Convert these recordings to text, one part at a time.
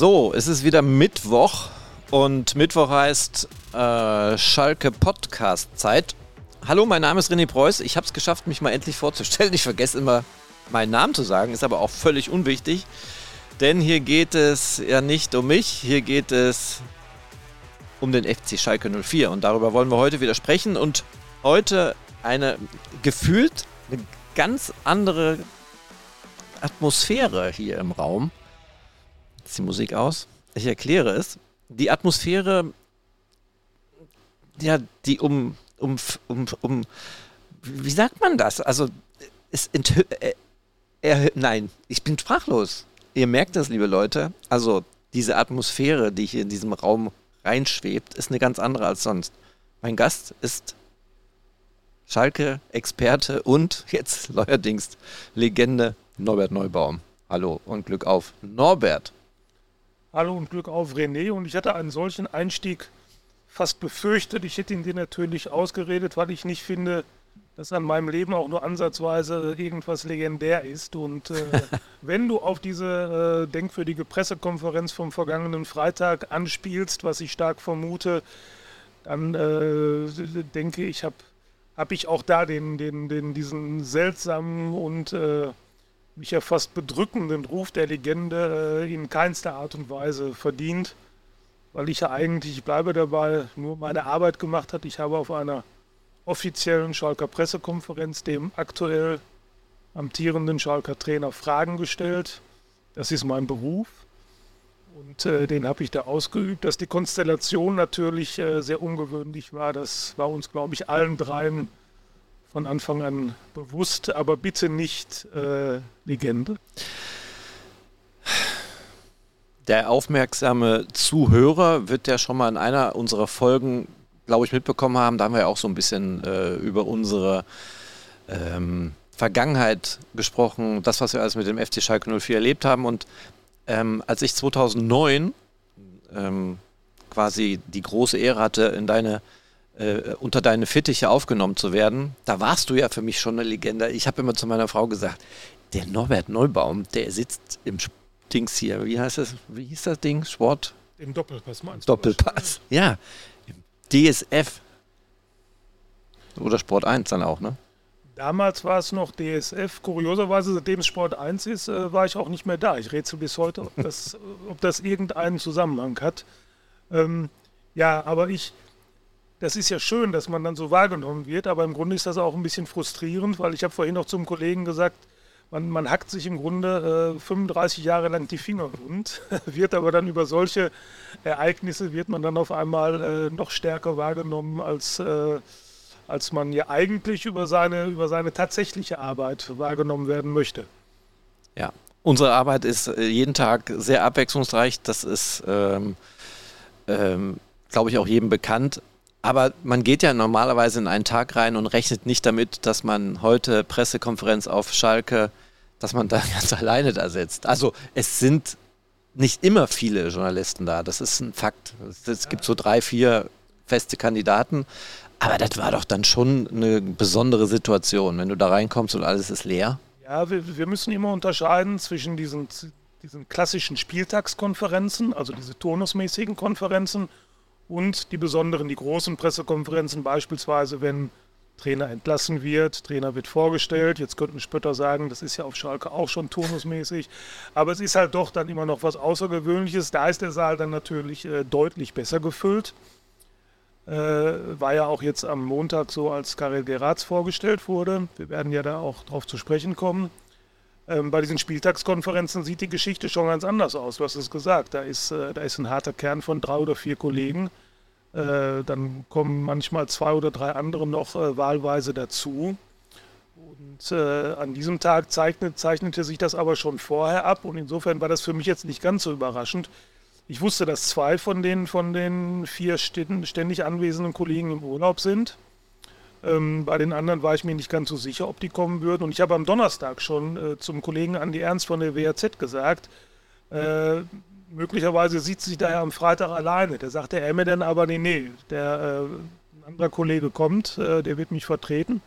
So, es ist wieder Mittwoch und Mittwoch heißt äh, Schalke Podcast Zeit. Hallo, mein Name ist René Preuß. Ich habe es geschafft, mich mal endlich vorzustellen. Ich vergesse immer meinen Namen zu sagen, ist aber auch völlig unwichtig. Denn hier geht es ja nicht um mich, hier geht es um den FC Schalke 04. Und darüber wollen wir heute wieder sprechen. Und heute eine gefühlt eine ganz andere Atmosphäre hier im Raum. Ist die Musik aus? Ich erkläre es. Die Atmosphäre, ja, die um, um, um, um wie sagt man das? Also, es äh, er, nein, ich bin sprachlos. Ihr merkt das, liebe Leute. Also, diese Atmosphäre, die hier in diesem Raum reinschwebt, ist eine ganz andere als sonst. Mein Gast ist Schalke-Experte und jetzt neuerdings Legende Norbert Neubaum. Hallo und Glück auf. Norbert. Hallo und Glück auf René. Und ich hatte einen solchen Einstieg fast befürchtet. Ich hätte ihn dir natürlich ausgeredet, weil ich nicht finde, dass an meinem Leben auch nur ansatzweise irgendwas legendär ist. Und äh, wenn du auf diese äh, denkwürdige Pressekonferenz vom vergangenen Freitag anspielst, was ich stark vermute, dann äh, denke ich, habe hab ich auch da den, den, den, diesen seltsamen und äh, mich ja fast bedrückenden Ruf der Legende äh, in keinster Art und Weise verdient, weil ich ja eigentlich, ich bleibe dabei, nur meine Arbeit gemacht hat. Ich habe auf einer offiziellen Schalker Pressekonferenz dem aktuell amtierenden Schalker Trainer Fragen gestellt. Das ist mein Beruf und äh, den habe ich da ausgeübt. Dass die Konstellation natürlich äh, sehr ungewöhnlich war, das war uns, glaube ich, allen dreien von Anfang an bewusst, aber bitte nicht äh, Legende. Der aufmerksame Zuhörer wird ja schon mal in einer unserer Folgen, glaube ich, mitbekommen haben. Da haben wir ja auch so ein bisschen äh, über unsere ähm, Vergangenheit gesprochen, das, was wir alles mit dem FC Schalke 04 erlebt haben. Und ähm, als ich 2009 ähm, quasi die große Ehre hatte, in deine äh, unter deine Fittiche aufgenommen zu werden, da warst du ja für mich schon eine Legende. Ich habe immer zu meiner Frau gesagt, der Norbert Neubaum, der sitzt im Dings hier, wie heißt das, wie hieß das Ding, Sport? Im Doppelpass meinst du? Doppelpass, ja. Im DSF. Oder Sport 1 dann auch, ne? Damals war es noch DSF. Kurioserweise, seitdem es Sport 1 ist, äh, war ich auch nicht mehr da. Ich rätsel bis heute, ob das, ob das irgendeinen Zusammenhang hat. Ähm, ja, aber ich, das ist ja schön, dass man dann so wahrgenommen wird, aber im Grunde ist das auch ein bisschen frustrierend, weil ich habe vorhin noch zum Kollegen gesagt, man, man hackt sich im Grunde äh, 35 Jahre lang die Finger rund, wird aber dann über solche Ereignisse, wird man dann auf einmal äh, noch stärker wahrgenommen, als, äh, als man ja eigentlich über seine, über seine tatsächliche Arbeit wahrgenommen werden möchte. Ja, unsere Arbeit ist äh, jeden Tag sehr abwechslungsreich, das ist... Ähm, ähm, glaube ich, auch jedem bekannt. Aber man geht ja normalerweise in einen Tag rein und rechnet nicht damit, dass man heute Pressekonferenz auf Schalke, dass man da ganz alleine da sitzt. Also es sind nicht immer viele Journalisten da, das ist ein Fakt. Es gibt so drei, vier feste Kandidaten, aber das war doch dann schon eine besondere Situation, wenn du da reinkommst und alles ist leer. Ja, wir, wir müssen immer unterscheiden zwischen diesen, diesen klassischen Spieltagskonferenzen, also diese turnusmäßigen Konferenzen und die besonderen, die großen Pressekonferenzen, beispielsweise, wenn Trainer entlassen wird, Trainer wird vorgestellt. Jetzt könnten Spötter sagen, das ist ja auf Schalke auch schon turnusmäßig. Aber es ist halt doch dann immer noch was Außergewöhnliches. Da ist der Saal dann natürlich äh, deutlich besser gefüllt. Äh, war ja auch jetzt am Montag so, als Karel Geratz vorgestellt wurde. Wir werden ja da auch drauf zu sprechen kommen. Ähm, bei diesen Spieltagskonferenzen sieht die Geschichte schon ganz anders aus. Du hast es gesagt, da ist, äh, da ist ein harter Kern von drei oder vier Kollegen. Äh, dann kommen manchmal zwei oder drei andere noch äh, wahlweise dazu. Und äh, an diesem Tag zeichnet, zeichnete sich das aber schon vorher ab und insofern war das für mich jetzt nicht ganz so überraschend. Ich wusste, dass zwei von den, von den vier ständig anwesenden Kollegen im Urlaub sind. Ähm, bei den anderen war ich mir nicht ganz so sicher, ob die kommen würden. Und ich habe am Donnerstag schon äh, zum Kollegen Andi Ernst von der WAZ gesagt, äh, möglicherweise sieht sich da ja am Freitag alleine. Der sagte er mir dann aber, nee, nee, der, äh, ein anderer Kollege kommt, äh, der wird mich vertreten.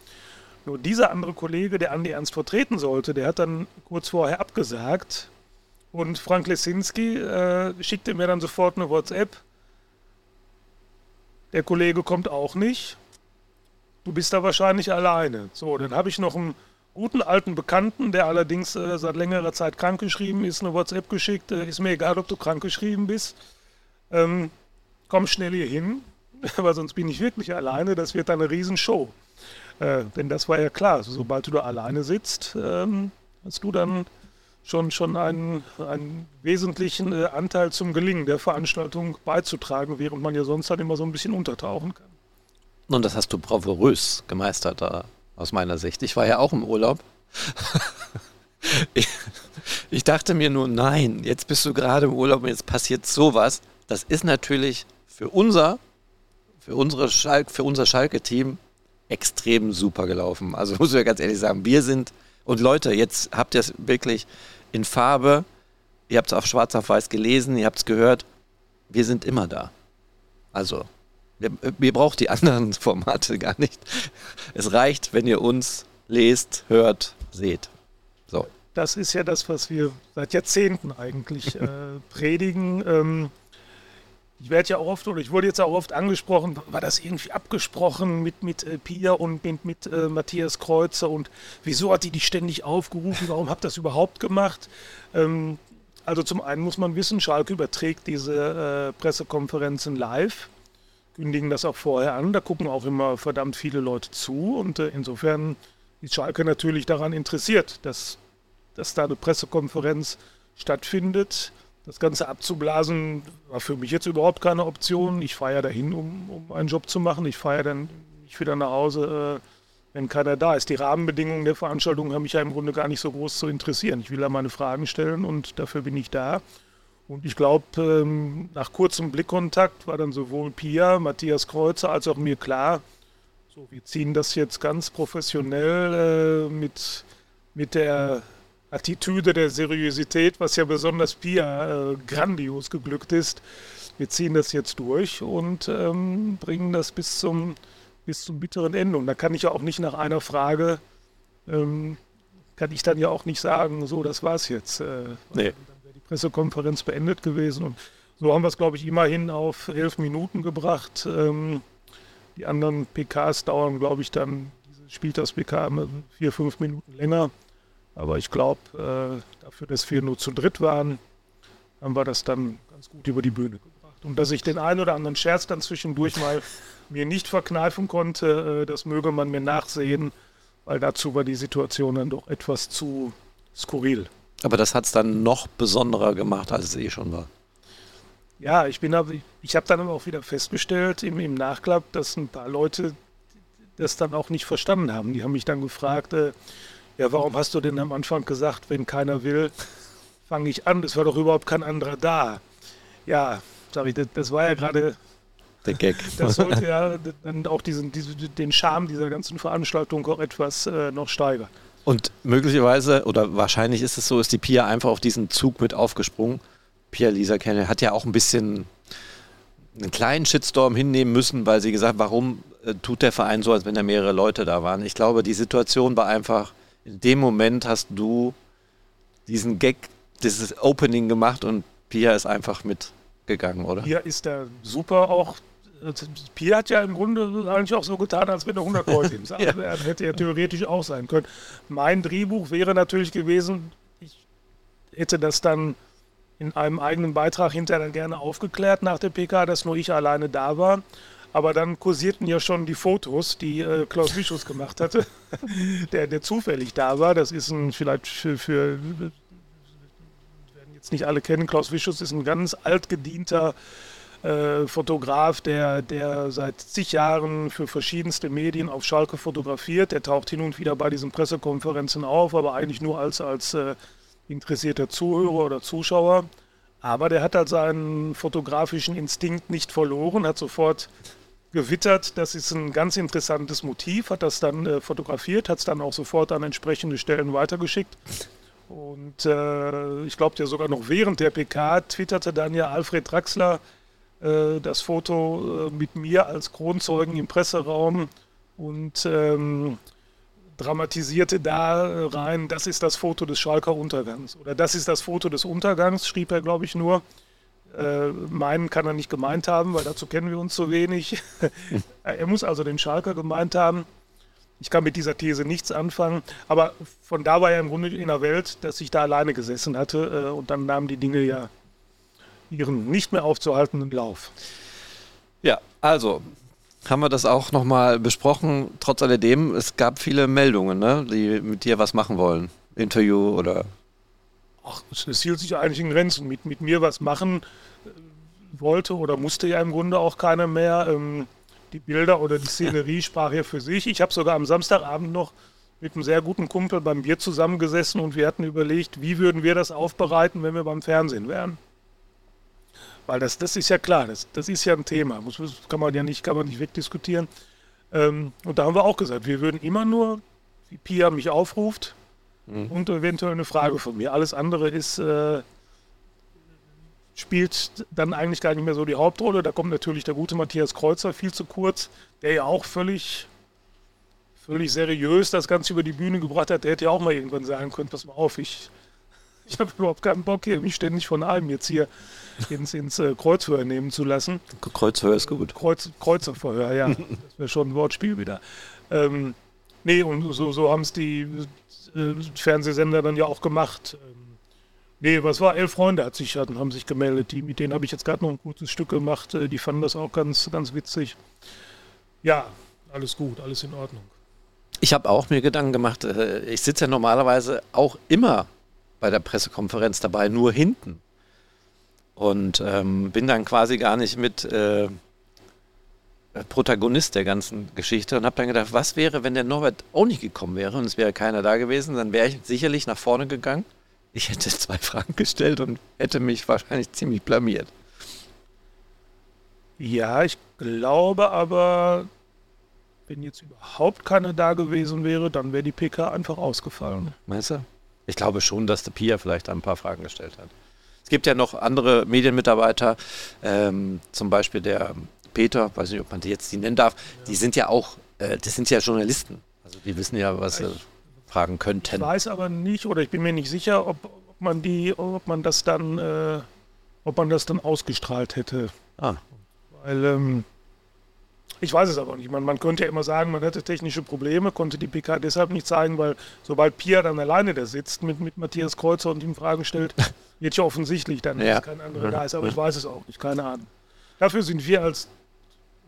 Nur dieser andere Kollege, der Andi Ernst vertreten sollte, der hat dann kurz vorher abgesagt. Und Frank Lesinski äh, schickte mir dann sofort eine WhatsApp. Der Kollege kommt auch nicht. Du bist da wahrscheinlich alleine. So, dann habe ich noch einen guten alten Bekannten, der allerdings äh, seit längerer Zeit krankgeschrieben ist, eine WhatsApp geschickt. Äh, ist mir egal, ob du krankgeschrieben bist. Ähm, komm schnell hier hin, weil sonst bin ich wirklich alleine. Das wird dann eine Riesenshow. Äh, denn das war ja klar, sobald du da alleine sitzt, ähm, hast du dann schon, schon einen, einen wesentlichen äh, Anteil zum Gelingen der Veranstaltung beizutragen, während man ja sonst halt immer so ein bisschen untertauchen kann. Und das hast du bravourös gemeistert, da, aus meiner Sicht. Ich war ja auch im Urlaub. ich, ich dachte mir nur, nein, jetzt bist du gerade im Urlaub und jetzt passiert sowas. Das ist natürlich für unser, für unsere Schalk, für unser Schalke-Team extrem super gelaufen. Also muss ich ja ganz ehrlich sagen, wir sind, und Leute, jetzt habt ihr es wirklich in Farbe, ihr habt es auf schwarz auf weiß gelesen, ihr habt es gehört, wir sind immer da. Also, wir, wir brauchen die anderen Formate gar nicht. Es reicht, wenn ihr uns lest, hört, seht. So. Das ist ja das, was wir seit Jahrzehnten eigentlich äh, predigen. Ähm, ich werde ja auch oft, oder ich wurde jetzt auch oft angesprochen, war das irgendwie abgesprochen mit, mit äh, Pia und mit, mit äh, Matthias Kreuzer und wieso hat die die ständig aufgerufen, warum habt ihr das überhaupt gemacht? Ähm, also zum einen muss man wissen, Schalke überträgt diese äh, Pressekonferenzen live, kündigen das auch vorher an, da gucken auch immer verdammt viele Leute zu und äh, insofern ist Schalke natürlich daran interessiert, dass, dass da eine Pressekonferenz stattfindet das Ganze abzublasen war für mich jetzt überhaupt keine Option. Ich fahre ja dahin, um, um einen Job zu machen. Ich fahre ja dann nicht wieder nach Hause, äh, wenn keiner da ist. Die Rahmenbedingungen der Veranstaltung haben mich ja im Grunde gar nicht so groß zu interessieren. Ich will da meine Fragen stellen und dafür bin ich da. Und ich glaube, ähm, nach kurzem Blickkontakt war dann sowohl Pia, Matthias Kreuzer als auch mir klar, so, wir ziehen das jetzt ganz professionell äh, mit, mit der Attitüde der Seriosität, was ja besonders Pia äh, grandios geglückt ist. Wir ziehen das jetzt durch und ähm, bringen das bis zum, bis zum bitteren Ende. Und da kann ich ja auch nicht nach einer Frage, ähm, kann ich dann ja auch nicht sagen, so, das war's jetzt. Äh, nee. Pressekonferenz beendet gewesen. Und so haben wir es, glaube ich, immerhin auf elf Minuten gebracht. Ähm, die anderen PKs dauern, glaube ich, dann, diese Spieltags-PK vier, fünf Minuten länger. Aber ich glaube, äh, dafür, dass wir nur zu dritt waren, haben wir das dann ganz gut über die Bühne gebracht. Und dass ich den einen oder anderen Scherz dann zwischendurch mal mir nicht verkneifen konnte, äh, das möge man mir nachsehen, weil dazu war die Situation dann doch etwas zu skurril. Aber das hat es dann noch besonderer gemacht, als es eh schon war. Ja, ich bin aber, ich habe dann aber auch wieder festgestellt im, im Nachklapp, dass ein paar Leute das dann auch nicht verstanden haben. Die haben mich dann gefragt, äh, ja, warum hast du denn am Anfang gesagt, wenn keiner will, fange ich an? Es war doch überhaupt kein anderer da. Ja, sag ich, das, das war ja gerade der Gag. Das sollte ja dann auch diesen, diesen, den Charme dieser ganzen Veranstaltung auch etwas äh, noch steigern. Und möglicherweise oder wahrscheinlich ist es so, ist die Pia einfach auf diesen Zug mit aufgesprungen. Pia Lisa Kenne hat ja auch ein bisschen einen kleinen Shitstorm hinnehmen müssen, weil sie gesagt, warum äh, tut der Verein so, als wenn da mehrere Leute da waren. Ich glaube, die Situation war einfach in dem Moment hast du diesen Gag, dieses Opening gemacht und Pia ist einfach mitgegangen, oder? Pia ist da super auch. Pia hat ja im Grunde eigentlich auch so getan, als wenn er 100 Leute im Saal ja. wären. Hätte ja theoretisch auch sein können. Mein Drehbuch wäre natürlich gewesen, ich hätte das dann in einem eigenen Beitrag hinterher dann gerne aufgeklärt nach der PK, dass nur ich alleine da war. Aber dann kursierten ja schon die Fotos, die äh, Klaus Wischus gemacht hatte, der, der zufällig da war. Das ist ein vielleicht für, für werden jetzt nicht alle kennen, Klaus Wischus ist ein ganz altgedienter äh, Fotograf, der, der seit zig Jahren für verschiedenste Medien auf Schalke fotografiert. Der taucht hin und wieder bei diesen Pressekonferenzen auf, aber eigentlich nur als, als äh, interessierter Zuhörer oder Zuschauer. Aber der hat halt seinen fotografischen Instinkt nicht verloren, hat sofort gewittert. Das ist ein ganz interessantes Motiv, hat das dann äh, fotografiert, hat es dann auch sofort an entsprechende Stellen weitergeschickt. Und äh, ich glaube ja sogar noch während der PK twitterte dann ja Alfred Draxler das Foto äh, mit mir als Kronzeugen im Presseraum und ähm, dramatisierte da rein, das ist das Foto des Schalker Untergangs. Oder das ist das Foto des Untergangs, schrieb er, glaube ich, nur. Äh, meinen kann er nicht gemeint haben, weil dazu kennen wir uns zu wenig. er muss also den Schalker gemeint haben. Ich kann mit dieser These nichts anfangen, aber von da war er im Grunde in der Welt, dass ich da alleine gesessen hatte äh, und dann nahmen die Dinge ja ihren nicht mehr aufzuhaltenden Lauf. Ja, also haben wir das auch nochmal besprochen. Trotz alledem, es gab viele Meldungen, ne, die mit dir was machen wollen. Interview oder. Ach, es hielt sich eigentlich in Grenzen. Mit, mit mir was machen äh, wollte oder musste ja im Grunde auch keiner mehr. Ähm, die Bilder oder die Szenerie sprach ja für sich. Ich habe sogar am Samstagabend noch mit einem sehr guten Kumpel beim Bier zusammengesessen und wir hatten überlegt, wie würden wir das aufbereiten, wenn wir beim Fernsehen wären. Weil das, das ist ja klar, das, das ist ja ein Thema. Das kann man ja nicht, kann man nicht wegdiskutieren. Ähm, und da haben wir auch gesagt, wir würden immer nur, wie Pia mich aufruft, mhm. und eventuell eine Frage von mir. Alles andere ist, äh, spielt dann eigentlich gar nicht mehr so die Hauptrolle. Da kommt natürlich der gute Matthias Kreuzer viel zu kurz, der ja auch völlig, völlig seriös das Ganze über die Bühne gebracht hat. Der hätte ja auch mal irgendwann sagen können, pass mal auf, ich, ich habe überhaupt keinen Bock hier, mich ständig von allem jetzt hier ins, ins äh, Kreuzverhör nehmen zu lassen. Kreuzverhör ist gut. Kreuz, Kreuzerverhör, ja. das wäre schon ein Wortspiel wieder. Ähm, nee, und so, so haben es die äh, Fernsehsender dann ja auch gemacht. Ähm, nee, was war? Elf Freunde hat sich, hatten, haben sich gemeldet. Die, mit denen habe ich jetzt gerade noch ein kurzes Stück gemacht. Äh, die fanden das auch ganz, ganz witzig. Ja, alles gut, alles in Ordnung. Ich habe auch mir Gedanken gemacht. Äh, ich sitze ja normalerweise auch immer bei der Pressekonferenz dabei, nur hinten. Und ähm, bin dann quasi gar nicht mit äh, Protagonist der ganzen Geschichte und habe dann gedacht, was wäre, wenn der Norbert auch nicht gekommen wäre und es wäre keiner da gewesen, dann wäre ich sicherlich nach vorne gegangen. Ich hätte zwei Fragen gestellt und hätte mich wahrscheinlich ziemlich blamiert. Ja, ich glaube aber, wenn jetzt überhaupt keiner da gewesen wäre, dann wäre die PK einfach ausgefallen. Meinst du? Ich glaube schon, dass der Pia vielleicht ein paar Fragen gestellt hat. Es gibt ja noch andere Medienmitarbeiter, ähm, zum Beispiel der Peter, weiß nicht, ob man die jetzt die nennen darf, die sind ja auch, äh, das sind ja Journalisten. Also die wissen ja, was sie fragen könnten. Ich weiß aber nicht, oder ich bin mir nicht sicher, ob, ob man die, ob man das dann, äh, ob man das dann ausgestrahlt hätte. Ah. Weil, ähm, ich weiß es aber nicht. Man, man könnte ja immer sagen, man hätte technische Probleme, konnte die PK deshalb nicht zeigen, weil sobald Pia dann alleine da sitzt mit, mit Matthias Kreuzer und ihm Fragen stellt, wird ja offensichtlich dann, ja. dass kein anderer da ist. Aber ich weiß es auch nicht, keine Ahnung. Dafür sind wir als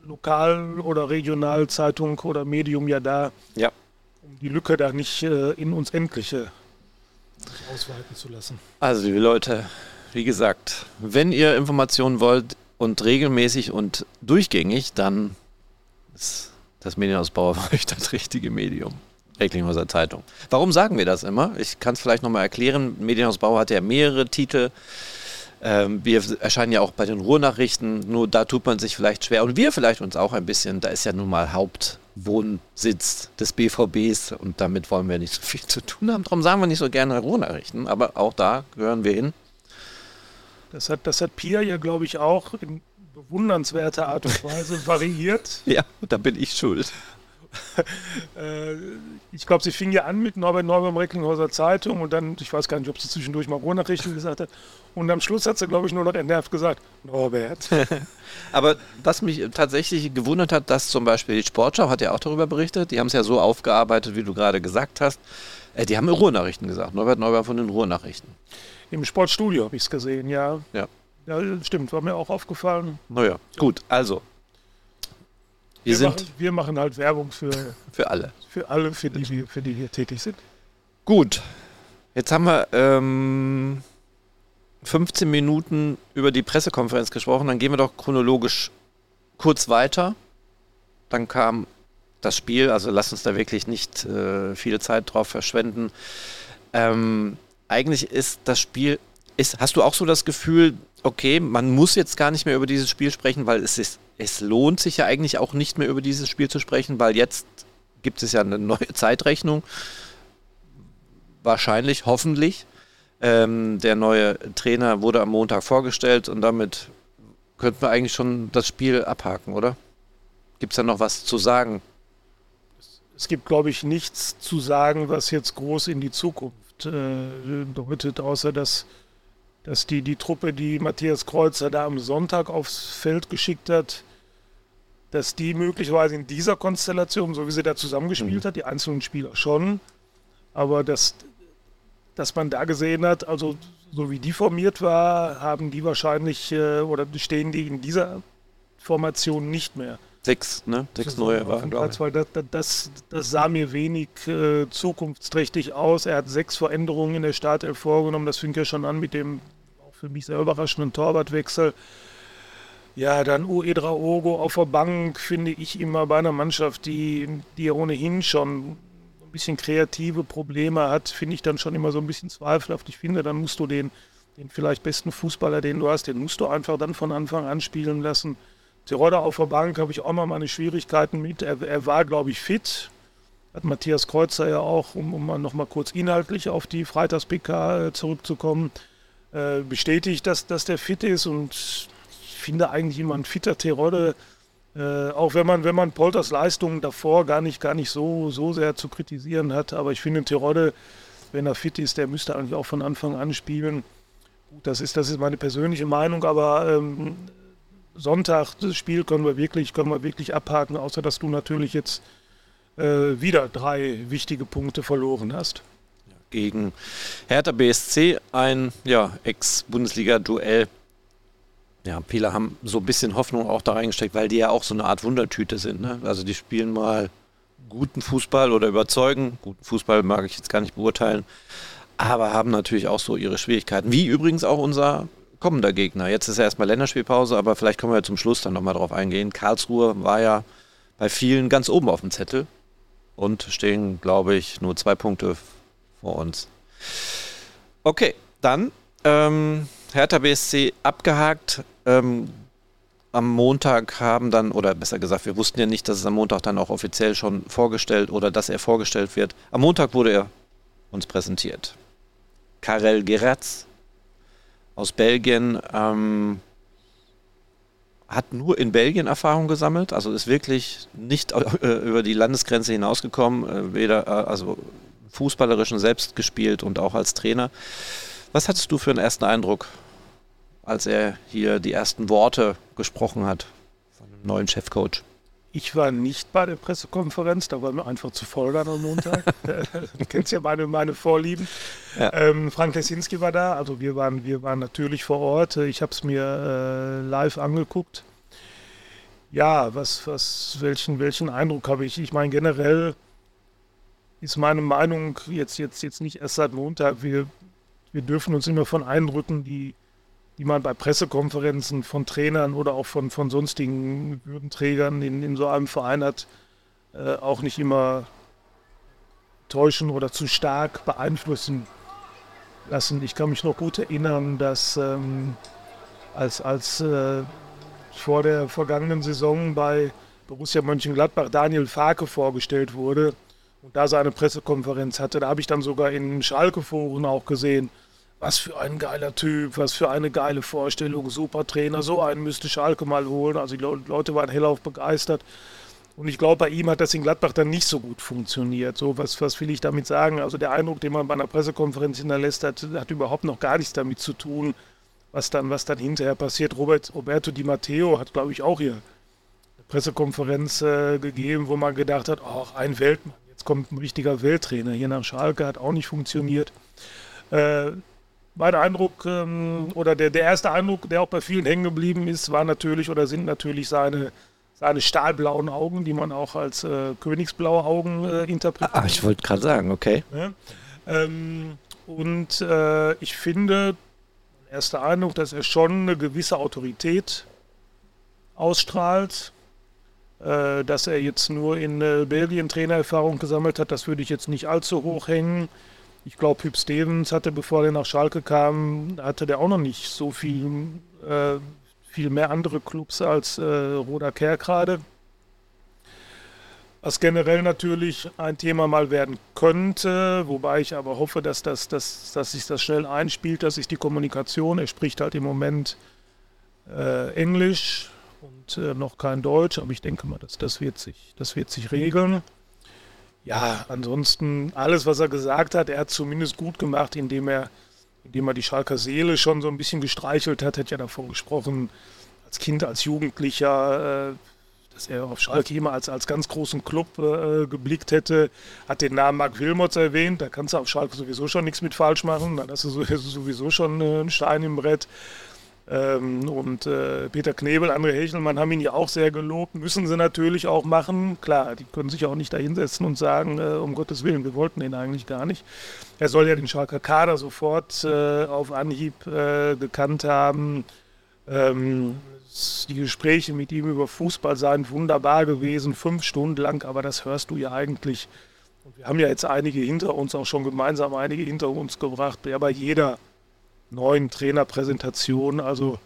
Lokal- oder Regionalzeitung oder Medium ja da, ja. um die Lücke da nicht äh, in uns Endliche ausweiten zu lassen. Also, liebe Leute, wie gesagt, wenn ihr Informationen wollt und regelmäßig und durchgängig, dann das Medienausbauer für euch das richtige Medium. Recklinghäuser Zeitung. Warum sagen wir das immer? Ich kann es vielleicht nochmal erklären. Medienausbau hat ja mehrere Titel. Ähm, wir erscheinen ja auch bei den Ruhrnachrichten, nur da tut man sich vielleicht schwer. Und wir vielleicht uns auch ein bisschen. Da ist ja nun mal Hauptwohnsitz des BVBs und damit wollen wir nicht so viel zu tun haben. Darum sagen wir nicht so gerne Ruhrnachrichten, aber auch da gehören wir hin. Das hat, das hat Pia ja, glaube ich, auch in bewundernswerter Art und Weise variiert. ja, da bin ich schuld. Äh, ich glaube, sie fing ja an mit Norbert Neubaum Recklinghäuser Zeitung und dann, ich weiß gar nicht, ob sie zwischendurch mal Ruhrnachrichten gesagt hat. Und am Schluss hat sie, glaube ich, nur noch entnervt gesagt, Norbert. Aber was mich tatsächlich gewundert hat, dass zum Beispiel die Sportschau hat ja auch darüber berichtet, die haben es ja so aufgearbeitet, wie du gerade gesagt hast. Äh, die haben Ruhrnachrichten gesagt, Norbert Neubaum von den Ruhrnachrichten. Im Sportstudio habe ich es gesehen, ja. Ja. Ja, stimmt, war mir auch aufgefallen. Naja, gut, also. Wir, wir, sind machen, wir machen halt Werbung für, für alle. Für alle, für die, wir, für die hier tätig sind. Gut, jetzt haben wir ähm, 15 Minuten über die Pressekonferenz gesprochen. Dann gehen wir doch chronologisch kurz weiter. Dann kam das Spiel, also lass uns da wirklich nicht äh, viel Zeit drauf verschwenden. Ähm, eigentlich ist das Spiel, ist, hast du auch so das Gefühl, okay, man muss jetzt gar nicht mehr über dieses Spiel sprechen, weil es ist, es lohnt sich ja eigentlich auch nicht mehr über dieses Spiel zu sprechen, weil jetzt gibt es ja eine neue Zeitrechnung. Wahrscheinlich, hoffentlich. Ähm, der neue Trainer wurde am Montag vorgestellt und damit könnten wir eigentlich schon das Spiel abhaken, oder? Gibt es da noch was zu sagen? es gibt, glaube ich, nichts zu sagen, was jetzt groß in die Zukunft äh, deutet, außer dass, dass die, die Truppe, die Matthias Kreuzer da am Sonntag aufs Feld geschickt hat, dass die möglicherweise in dieser Konstellation, so wie sie da zusammengespielt mhm. hat, die einzelnen Spieler schon, aber dass, dass man da gesehen hat, also so wie die formiert war, haben die wahrscheinlich äh, oder stehen die in dieser Formation nicht mehr. Sechs, ne? Sechs neue waren, glaube ich. Das, das, das, sah mir wenig äh, zukunftsträchtig aus. Er hat sechs Veränderungen in der Startelf vorgenommen. Das fing ja schon an mit dem für mich sehr überraschenden Torwartwechsel. Ja, dann Uedra Ogo auf der Bank finde ich immer bei einer Mannschaft, die, die ohnehin schon ein bisschen kreative Probleme hat, finde ich dann schon immer so ein bisschen zweifelhaft. Ich finde, dann musst du den, den vielleicht besten Fußballer, den du hast, den musst du einfach dann von Anfang an spielen lassen. Terodde auf der Bank habe ich auch mal meine Schwierigkeiten mit. Er, er war, glaube ich, fit. Hat Matthias Kreuzer ja auch, um, um mal kurz inhaltlich auf die Freitags-PK äh, zurückzukommen, äh, bestätigt, dass, dass der fit ist. Und ich finde eigentlich immer ein fitter Terodde, äh, auch wenn man, wenn man Polters Leistungen davor gar nicht, gar nicht so, so sehr zu kritisieren hat. Aber ich finde, Terodde, wenn er fit ist, der müsste eigentlich auch von Anfang an spielen. Gut, das ist, das ist meine persönliche Meinung, aber ähm, Sonntag, das Spiel können wir wirklich, können wir wirklich abhaken, außer dass du natürlich jetzt äh, wieder drei wichtige Punkte verloren hast. Gegen Hertha BSC ein ja, Ex-Bundesliga-Duell. Ja, viele haben so ein bisschen Hoffnung auch da reingesteckt, weil die ja auch so eine Art Wundertüte sind. Ne? Also die spielen mal guten Fußball oder überzeugen. Guten Fußball mag ich jetzt gar nicht beurteilen, aber haben natürlich auch so ihre Schwierigkeiten. Wie übrigens auch unser kommender Gegner. Jetzt ist ja erstmal Länderspielpause, aber vielleicht können wir ja zum Schluss dann nochmal drauf eingehen. Karlsruhe war ja bei vielen ganz oben auf dem Zettel und stehen, glaube ich, nur zwei Punkte vor uns. Okay, dann ähm, Hertha BSC abgehakt. Ähm, am Montag haben dann, oder besser gesagt, wir wussten ja nicht, dass es am Montag dann auch offiziell schon vorgestellt oder dass er vorgestellt wird. Am Montag wurde er uns präsentiert. Karel Geratz aus Belgien, ähm, hat nur in Belgien Erfahrung gesammelt, also ist wirklich nicht äh, über die Landesgrenze hinausgekommen, äh, weder äh, also fußballerischen selbst gespielt und auch als Trainer. Was hattest du für einen ersten Eindruck, als er hier die ersten Worte gesprochen hat von dem neuen Chefcoach? Ich war nicht bei der Pressekonferenz, da war mir einfach zu voll dann am Montag. du kennst ja meine, meine Vorlieben. Ja. Ähm, Frank Lesinski war da, also wir waren, wir waren natürlich vor Ort. Ich habe es mir äh, live angeguckt. Ja, was, was, welchen, welchen Eindruck habe ich? Ich meine, generell ist meine Meinung jetzt, jetzt, jetzt nicht erst seit Montag. Wir, wir dürfen uns immer von Eindrücken, die die man bei Pressekonferenzen von Trainern oder auch von, von sonstigen Würdenträgern in, in so einem Verein hat, äh, auch nicht immer täuschen oder zu stark beeinflussen lassen. Ich kann mich noch gut erinnern, dass ähm, als, als äh, vor der vergangenen Saison bei Borussia Mönchengladbach Daniel Farke vorgestellt wurde und da seine Pressekonferenz hatte, da habe ich dann sogar in Schalke-Foren auch gesehen, was für ein geiler Typ, was für eine geile Vorstellung, super Trainer, so einen müsste Schalke mal holen. Also die Leute waren hellauf begeistert. Und ich glaube, bei ihm hat das in Gladbach dann nicht so gut funktioniert. So, was, was will ich damit sagen? Also der Eindruck, den man bei einer Pressekonferenz hinterlässt, hat, hat überhaupt noch gar nichts damit zu tun, was dann, was dann hinterher passiert. Robert, Roberto Di Matteo hat, glaube ich, auch hier eine Pressekonferenz äh, gegeben, wo man gedacht hat, ach, ein Weltmann, jetzt kommt ein richtiger Welttrainer hier nach Schalke, hat auch nicht funktioniert. Äh, mein Eindruck ähm, oder der, der erste Eindruck, der auch bei vielen hängen geblieben ist, war natürlich oder sind natürlich seine, seine stahlblauen Augen, die man auch als äh, königsblaue Augen äh, interpretiert. Ah, ich wollte gerade sagen, okay. Ja? Ähm, und äh, ich finde, erster Eindruck, dass er schon eine gewisse Autorität ausstrahlt. Äh, dass er jetzt nur in äh, Belgien Trainererfahrung gesammelt hat, das würde ich jetzt nicht allzu hoch hängen. Ich glaube, Hüb Stevens hatte, bevor er nach Schalke kam, hatte der auch noch nicht so viel, äh, viel mehr andere Clubs als äh, Roda Kerkrade. Was generell natürlich ein Thema mal werden könnte, wobei ich aber hoffe, dass, das, dass, dass sich das schnell einspielt, dass sich die Kommunikation, er spricht halt im Moment äh, Englisch und äh, noch kein Deutsch, aber ich denke mal, dass das wird sich, das wird sich regeln. Ja, ansonsten alles, was er gesagt hat, er hat zumindest gut gemacht, indem er, indem er die Schalker Seele schon so ein bisschen gestreichelt hat, hat ja davon gesprochen, als Kind, als Jugendlicher, äh, dass er auf Schalke immer als, als ganz großen Club äh, geblickt hätte, hat den Namen Marc Wilmots erwähnt, da kannst du auf Schalke sowieso schon nichts mit falsch machen, da hast du sowieso schon äh, einen Stein im Brett. Ähm, und äh, Peter Knebel, André Hechelmann haben ihn ja auch sehr gelobt, müssen sie natürlich auch machen. Klar, die können sich auch nicht da hinsetzen und sagen, äh, um Gottes Willen, wir wollten ihn eigentlich gar nicht. Er soll ja den Schalker Kader sofort äh, auf Anhieb äh, gekannt haben. Ähm, die Gespräche mit ihm über Fußball seien wunderbar gewesen, fünf Stunden lang, aber das hörst du ja eigentlich. Und wir haben ja jetzt einige hinter uns, auch schon gemeinsam einige hinter uns gebracht, ja bei jeder neuen Trainerpräsentation. Also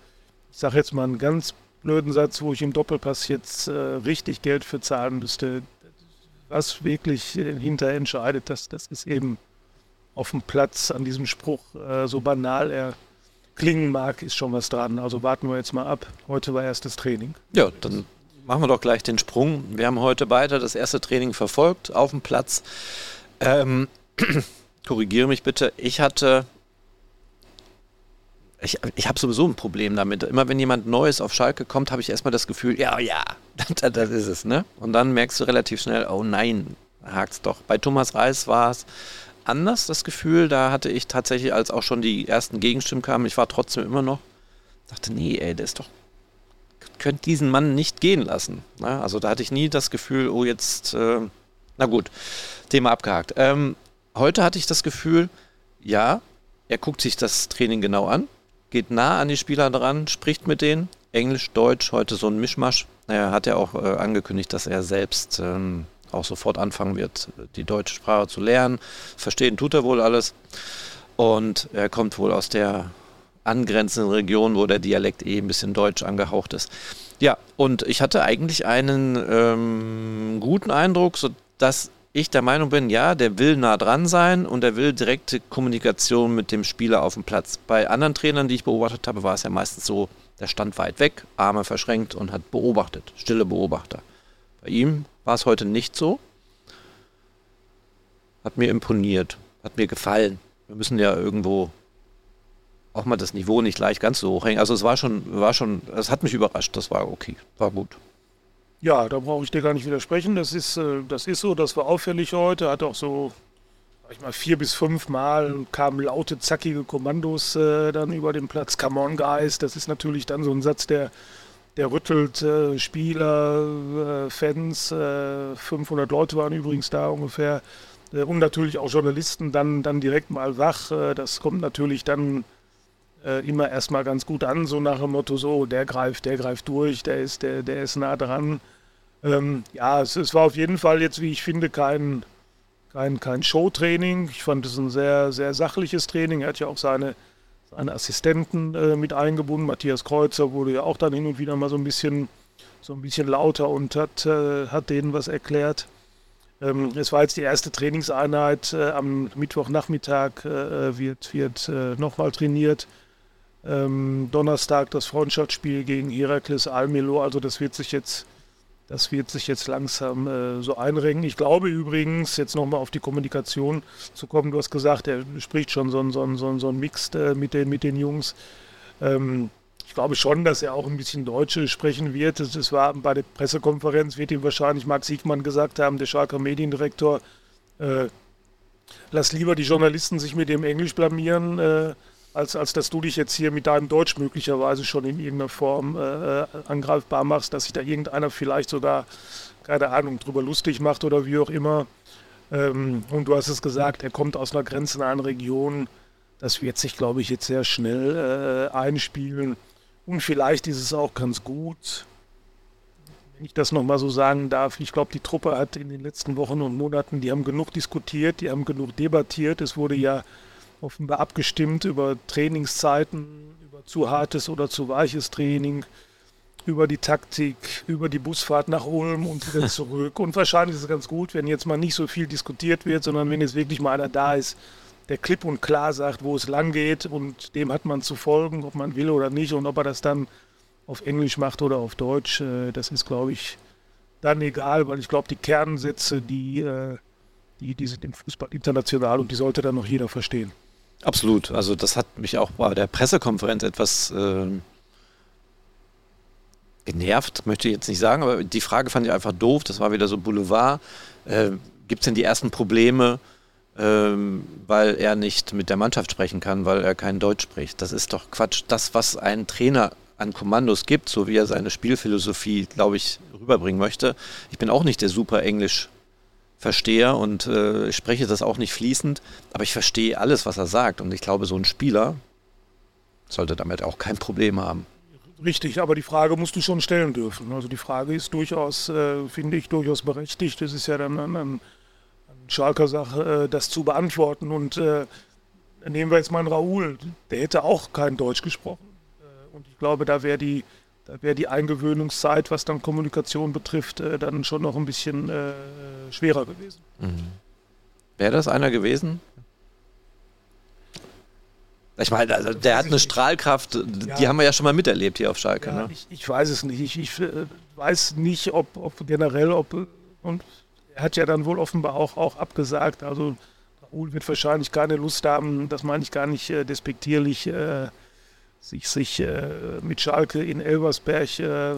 ich sage jetzt mal einen ganz blöden Satz, wo ich im Doppelpass jetzt äh, richtig Geld für zahlen müsste. Was wirklich hinter entscheidet, das, das ist eben auf dem Platz an diesem Spruch, äh, so banal er klingen mag, ist schon was dran. Also warten wir jetzt mal ab. Heute war erstes Training. Ja, dann machen wir doch gleich den Sprung. Wir haben heute beide das erste Training verfolgt auf dem Platz. Ähm, korrigiere mich bitte. Ich hatte ich, ich habe sowieso ein Problem damit. Immer wenn jemand Neues auf Schalke kommt, habe ich erstmal das Gefühl, ja, ja, das, das, ist es, ne? Und dann merkst du relativ schnell, oh nein, hakt's doch. Bei Thomas Reis war es anders, das Gefühl. Da hatte ich tatsächlich, als auch schon die ersten Gegenstimmen kamen, ich war trotzdem immer noch, dachte, nee, ey, der ist doch, könnt diesen Mann nicht gehen lassen. Ne? Also da hatte ich nie das Gefühl, oh, jetzt, äh, na gut, Thema abgehakt. Ähm, heute hatte ich das Gefühl, ja, er guckt sich das Training genau an, geht nah an die Spieler dran, spricht mit denen. Englisch, Deutsch, heute so ein Mischmasch. Er hat ja auch äh, angekündigt, dass er selbst ähm, auch sofort anfangen wird, die deutsche Sprache zu lernen. Verstehen tut er wohl alles. Und er kommt wohl aus der angrenzenden Region, wo der Dialekt eh ein bisschen deutsch angehaucht ist. Ja, und ich hatte eigentlich einen ähm, guten Eindruck, sodass ich der Meinung bin, ja, der will nah dran sein und er will direkte Kommunikation mit dem Spieler auf dem Platz. Bei anderen Trainern, die ich beobachtet habe, war es ja meistens so, der stand weit weg, Arme verschränkt und hat beobachtet, stille Beobachter. Bei ihm war es heute nicht so. Hat mir imponiert, hat mir gefallen. Wir müssen ja irgendwo auch mal das Niveau nicht gleich ganz so hoch hängen. Also es war schon, war schon, es hat mich überrascht, das war okay, war gut. Ja, da brauche ich dir gar nicht widersprechen. Das ist, äh, das ist so, das war auffällig heute. Hat auch so, sag ich mal, vier bis fünf Mal kamen laute, zackige Kommandos äh, dann über den Platz. Come on, guys. Das ist natürlich dann so ein Satz, der, der rüttelt äh, Spieler, äh, Fans. 500 äh, Leute waren übrigens da ungefähr. Äh, und natürlich auch Journalisten dann, dann direkt mal wach. das kommt natürlich dann immer erstmal ganz gut an, so nach dem Motto, so, der greift, der greift durch, der ist, der, der ist nah dran. Ähm, ja, es, es, war auf jeden Fall jetzt, wie ich finde, kein, kein, kein Showtraining. Ich fand es ein sehr, sehr sachliches Training. Er hat ja auch seine, seine Assistenten äh, mit eingebunden. Matthias Kreuzer wurde ja auch dann hin und wieder mal so ein bisschen, so ein bisschen lauter und hat, äh, hat denen was erklärt. Ähm, es war jetzt die erste Trainingseinheit. Äh, am Mittwochnachmittag äh, wird, wird äh, nochmal trainiert. Ähm, Donnerstag das Freundschaftsspiel gegen Herakles Almelo. Also das wird sich jetzt das wird sich jetzt langsam äh, so einrengen. Ich glaube übrigens, jetzt nochmal auf die Kommunikation zu kommen, du hast gesagt, er spricht schon so ein, so ein, so ein, so ein Mix äh, mit, den, mit den Jungs. Ähm, ich glaube schon, dass er auch ein bisschen Deutsch sprechen wird. Es war bei der Pressekonferenz, wird ihm wahrscheinlich Marc Siegmann gesagt haben, der Schalker Mediendirektor, äh, lass lieber die Journalisten sich mit dem Englisch blamieren äh, als, als dass du dich jetzt hier mit deinem Deutsch möglicherweise schon in irgendeiner Form äh, angreifbar machst, dass sich da irgendeiner vielleicht sogar, keine Ahnung, drüber lustig macht oder wie auch immer. Ähm, und du hast es gesagt, er kommt aus einer grenznahen Region. Das wird sich, glaube ich, jetzt sehr schnell äh, einspielen. Und vielleicht ist es auch ganz gut, wenn ich das nochmal so sagen darf. Ich glaube, die Truppe hat in den letzten Wochen und Monaten, die haben genug diskutiert, die haben genug debattiert. Es wurde ja offenbar abgestimmt über Trainingszeiten, über zu hartes oder zu weiches Training, über die Taktik, über die Busfahrt nach Ulm und wieder zurück. und wahrscheinlich ist es ganz gut, wenn jetzt mal nicht so viel diskutiert wird, sondern wenn jetzt wirklich mal einer da ist, der klipp und klar sagt, wo es lang geht und dem hat man zu folgen, ob man will oder nicht und ob er das dann auf Englisch macht oder auf Deutsch, äh, das ist, glaube ich, dann egal, weil ich glaube, die Kernsätze, die äh, die, die sind im Fußball international und die sollte dann noch jeder verstehen. Absolut. Also das hat mich auch bei der Pressekonferenz etwas äh, genervt, möchte ich jetzt nicht sagen, aber die Frage fand ich einfach doof. Das war wieder so Boulevard. Äh, Gibt es denn die ersten Probleme, ähm, weil er nicht mit der Mannschaft sprechen kann, weil er kein Deutsch spricht? Das ist doch Quatsch. Das, was ein Trainer an Kommandos gibt, so wie er seine Spielphilosophie, glaube ich, rüberbringen möchte. Ich bin auch nicht der super Englisch Versteher und äh, ich spreche das auch nicht fließend, aber ich verstehe alles, was er sagt. Und ich glaube, so ein Spieler sollte damit auch kein Problem haben. Richtig, aber die Frage musst du schon stellen dürfen. Also die Frage ist durchaus, äh, finde ich, durchaus berechtigt. Es ist ja dann eine ein Schalker Sache, äh, das zu beantworten. Und äh, nehmen wir jetzt mal einen Raoul, der hätte auch kein Deutsch gesprochen. Äh, und ich glaube, da wäre die, da wäre die Eingewöhnungszeit, was dann Kommunikation betrifft, äh, dann schon noch ein bisschen äh, schwerer gewesen. Mhm. Wäre das einer gewesen? Ich meine, also der hat eine. Strahlkraft, die ja. haben wir ja schon mal miterlebt hier auf Schalke. Ja, ne? ich, ich, weiß es nicht. Ich, ich äh, weiß nicht, ob, ob, generell, ob und er hat ja dann wohl offenbar auch, auch abgesagt. Also Raoul wird wahrscheinlich keine Lust haben, das meine ich gar nicht äh, despektierlich, äh, sich, sich äh, mit Schalke in Elversberg äh,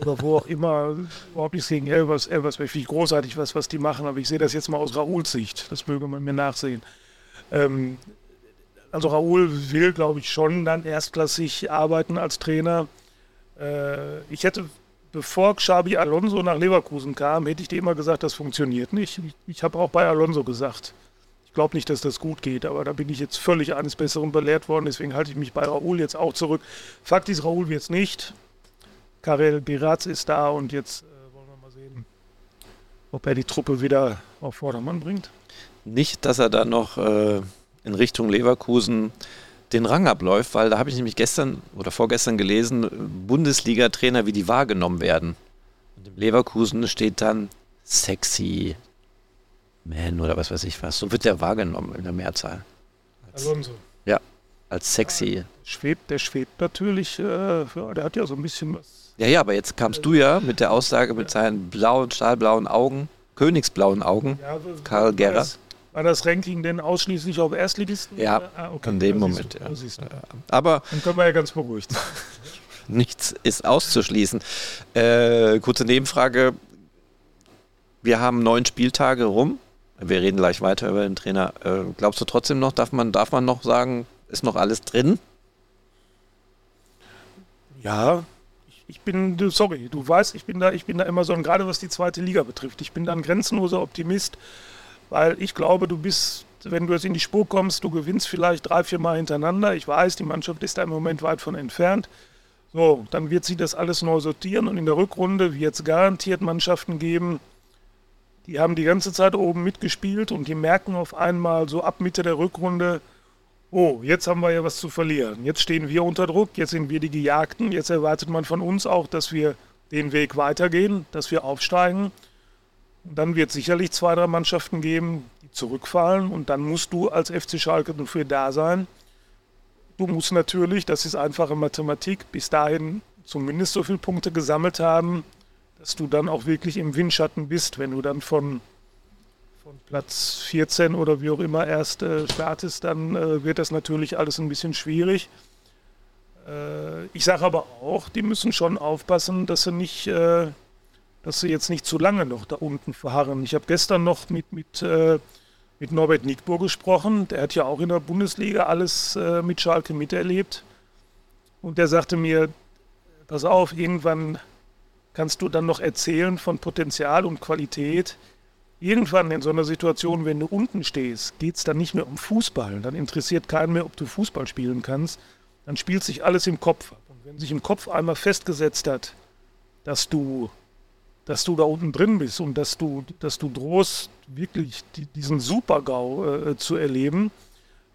oder wo auch immer, überhaupt nichts gegen Elvers, Elversberg, finde ich großartig, was, was die machen, aber ich sehe das jetzt mal aus Raouls Sicht, das möge man mir nachsehen. Ähm, also Raoul will, glaube ich, schon dann erstklassig arbeiten als Trainer. Äh, ich hätte, bevor Xabi Alonso nach Leverkusen kam, hätte ich dir immer gesagt, das funktioniert nicht. Ich, ich habe auch bei Alonso gesagt, glaube nicht, dass das gut geht, aber da bin ich jetzt völlig eines Besseren belehrt worden, deswegen halte ich mich bei Raoul jetzt auch zurück. Fakt ist, Raoul wird es nicht. Karel Biratz ist da und jetzt äh, wollen wir mal sehen, ob er die Truppe wieder auf Vordermann bringt. Nicht, dass er da noch äh, in Richtung Leverkusen den Rang abläuft, weil da habe ich nämlich gestern oder vorgestern gelesen, Bundesliga-Trainer, wie die wahrgenommen werden. Und im Leverkusen steht dann sexy man oder was weiß ich was. So wird der wahrgenommen in der Mehrzahl. Als, Alonso. Ja, als sexy. Ja, schwebt, der schwebt natürlich, äh, ja, der hat ja so ein bisschen was. Ja, ja, aber jetzt kamst du ja mit der Aussage mit seinen blauen, stahlblauen Augen, königsblauen Augen, ja, Karl Gerrer. War das Ranking denn ausschließlich auf Erstligisten? Ja, ah, okay. in dem Moment. Du, ja. Aber dann können wir ja ganz beruhigt sein. nichts ist auszuschließen. Äh, kurze Nebenfrage. Wir haben neun Spieltage rum. Wir reden gleich weiter über den Trainer. Äh, glaubst du trotzdem noch, darf man, darf man noch sagen, ist noch alles drin? Ja, ich bin, sorry, du weißt, ich bin da, ich bin da immer so, gerade was die zweite Liga betrifft, ich bin da ein grenzenloser Optimist. Weil ich glaube, du bist, wenn du jetzt in die Spur kommst, du gewinnst vielleicht drei, vier Mal hintereinander. Ich weiß, die Mannschaft ist da im Moment weit von entfernt. So, dann wird sie das alles neu sortieren und in der Rückrunde wird es garantiert Mannschaften geben, die haben die ganze Zeit oben mitgespielt und die merken auf einmal so ab Mitte der Rückrunde, oh, jetzt haben wir ja was zu verlieren. Jetzt stehen wir unter Druck, jetzt sind wir die Gejagten, jetzt erwartet man von uns auch, dass wir den Weg weitergehen, dass wir aufsteigen. Und dann wird es sicherlich zwei, drei Mannschaften geben, die zurückfallen und dann musst du als FC Schalke dafür da sein. Du musst natürlich, das ist einfache Mathematik, bis dahin zumindest so viele Punkte gesammelt haben, dass du dann auch wirklich im Windschatten bist, wenn du dann von, von Platz 14 oder wie auch immer erst äh, startest, dann äh, wird das natürlich alles ein bisschen schwierig. Äh, ich sage aber auch, die müssen schon aufpassen, dass sie nicht äh, dass sie jetzt nicht zu lange noch da unten verharren. Ich habe gestern noch mit, mit, äh, mit Norbert Nickburg gesprochen. Der hat ja auch in der Bundesliga alles äh, mit Schalke miterlebt. Und der sagte mir, pass auf, irgendwann kannst du dann noch erzählen von Potenzial und Qualität. Irgendwann in so einer Situation, wenn du unten stehst, geht es dann nicht mehr um Fußball. Dann interessiert keinen mehr, ob du Fußball spielen kannst. Dann spielt sich alles im Kopf ab. Und wenn sich im Kopf einmal festgesetzt hat, dass du dass du da unten drin bist und dass du, dass du drohst, wirklich diesen Super-GAU äh, zu erleben.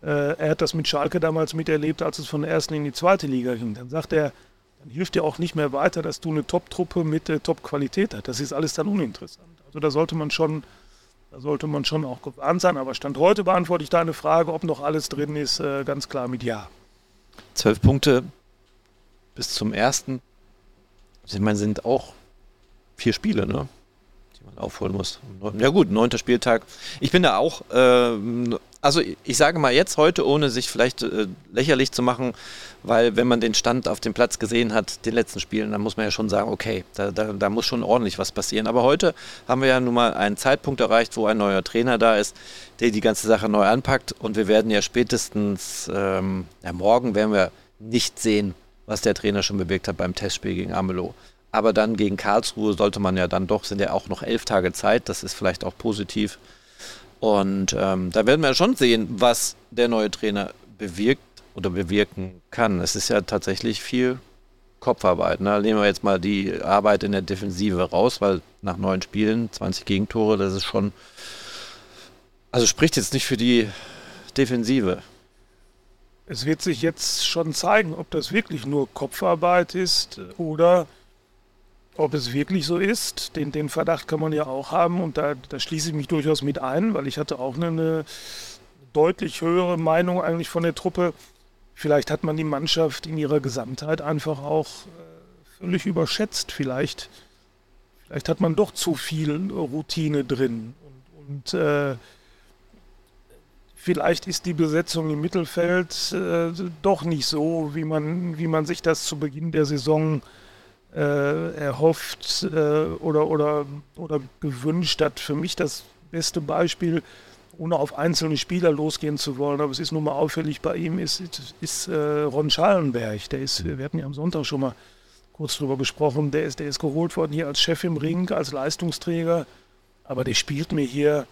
Äh, er hat das mit Schalke damals miterlebt, als es von der ersten in die zweite Liga ging. Dann sagt er, dann hilft dir auch nicht mehr weiter, dass du eine Top-Truppe mit äh, Top-Qualität hast. Das ist alles dann uninteressant. Also da sollte man schon, da sollte man schon auch gewarnt sein. Aber Stand heute beantworte ich deine Frage, ob noch alles drin ist, äh, ganz klar mit Ja. Zwölf Punkte bis zum ersten. Ich meine, sind auch vier Spiele, ne? die man aufholen muss. Ja gut, neunter Spieltag. Ich bin da auch, äh, also ich sage mal jetzt heute, ohne sich vielleicht äh, lächerlich zu machen, weil wenn man den Stand auf dem Platz gesehen hat, den letzten Spielen, dann muss man ja schon sagen, okay, da, da, da muss schon ordentlich was passieren. Aber heute haben wir ja nun mal einen Zeitpunkt erreicht, wo ein neuer Trainer da ist, der die ganze Sache neu anpackt und wir werden ja spätestens, ähm, ja, morgen werden wir nicht sehen, was der Trainer schon bewirkt hat beim Testspiel gegen Amelow. Aber dann gegen Karlsruhe sollte man ja dann doch, sind ja auch noch elf Tage Zeit, das ist vielleicht auch positiv. Und ähm, da werden wir schon sehen, was der neue Trainer bewirkt oder bewirken kann. Es ist ja tatsächlich viel Kopfarbeit. Ne? Nehmen wir jetzt mal die Arbeit in der Defensive raus, weil nach neun Spielen, 20 Gegentore, das ist schon. Also spricht jetzt nicht für die Defensive. Es wird sich jetzt schon zeigen, ob das wirklich nur Kopfarbeit ist oder ob es wirklich so ist. Den, den Verdacht kann man ja auch haben und da, da schließe ich mich durchaus mit ein, weil ich hatte auch eine, deutlich höhere Meinung eigentlich von der Truppe. Vielleicht hat man die Mannschaft in ihrer Gesamtheit einfach auch äh, völlig überschätzt. Vielleicht, vielleicht hat man doch zu viel Routine drin. Und, und äh, vielleicht ist die Besetzung im Mittelfeld äh, doch nicht so, wie man, wie man sich das zu Beginn der Saison äh, erhofft äh, oder, oder, oder gewünscht hat. Für mich das beste Beispiel ohne auf einzelne Spieler losgehen zu wollen, aber es ist nun mal auffällig bei ihm, ist, ist, ist äh, Ron Schallenberg. Der ist, wir hatten ja am Sonntag schon mal kurz drüber gesprochen, der ist, der ist geholt worden hier als Chef im Ring, als Leistungsträger, aber der spielt mir hier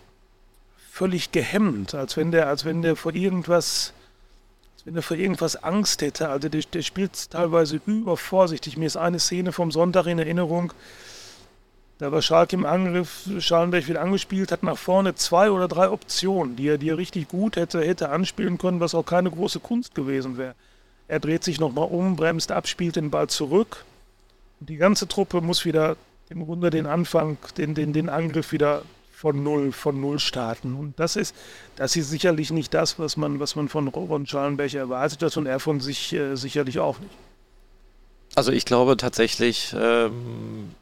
völlig gehemmt, als wenn der, als wenn der vor irgendwas, wenn der vor irgendwas Angst hätte. Also der, der spielt teilweise übervorsichtig. Mir ist eine Szene vom Sonntag in Erinnerung, da war Schalke im Angriff, Schalenberg wird angespielt, hat nach vorne zwei oder drei Optionen, die er, die er richtig gut hätte, hätte anspielen können, was auch keine große Kunst gewesen wäre. Er dreht sich nochmal um, bremst ab, spielt den Ball zurück. Und die ganze Truppe muss wieder im Grunde den Anfang, den, den, den Angriff wieder von null, von null starten. Und das ist, das ist sicherlich nicht das, was man, was man von Ron Schallenberg erwartet hat und er von sich äh, sicherlich auch nicht. Also ich glaube tatsächlich, ähm,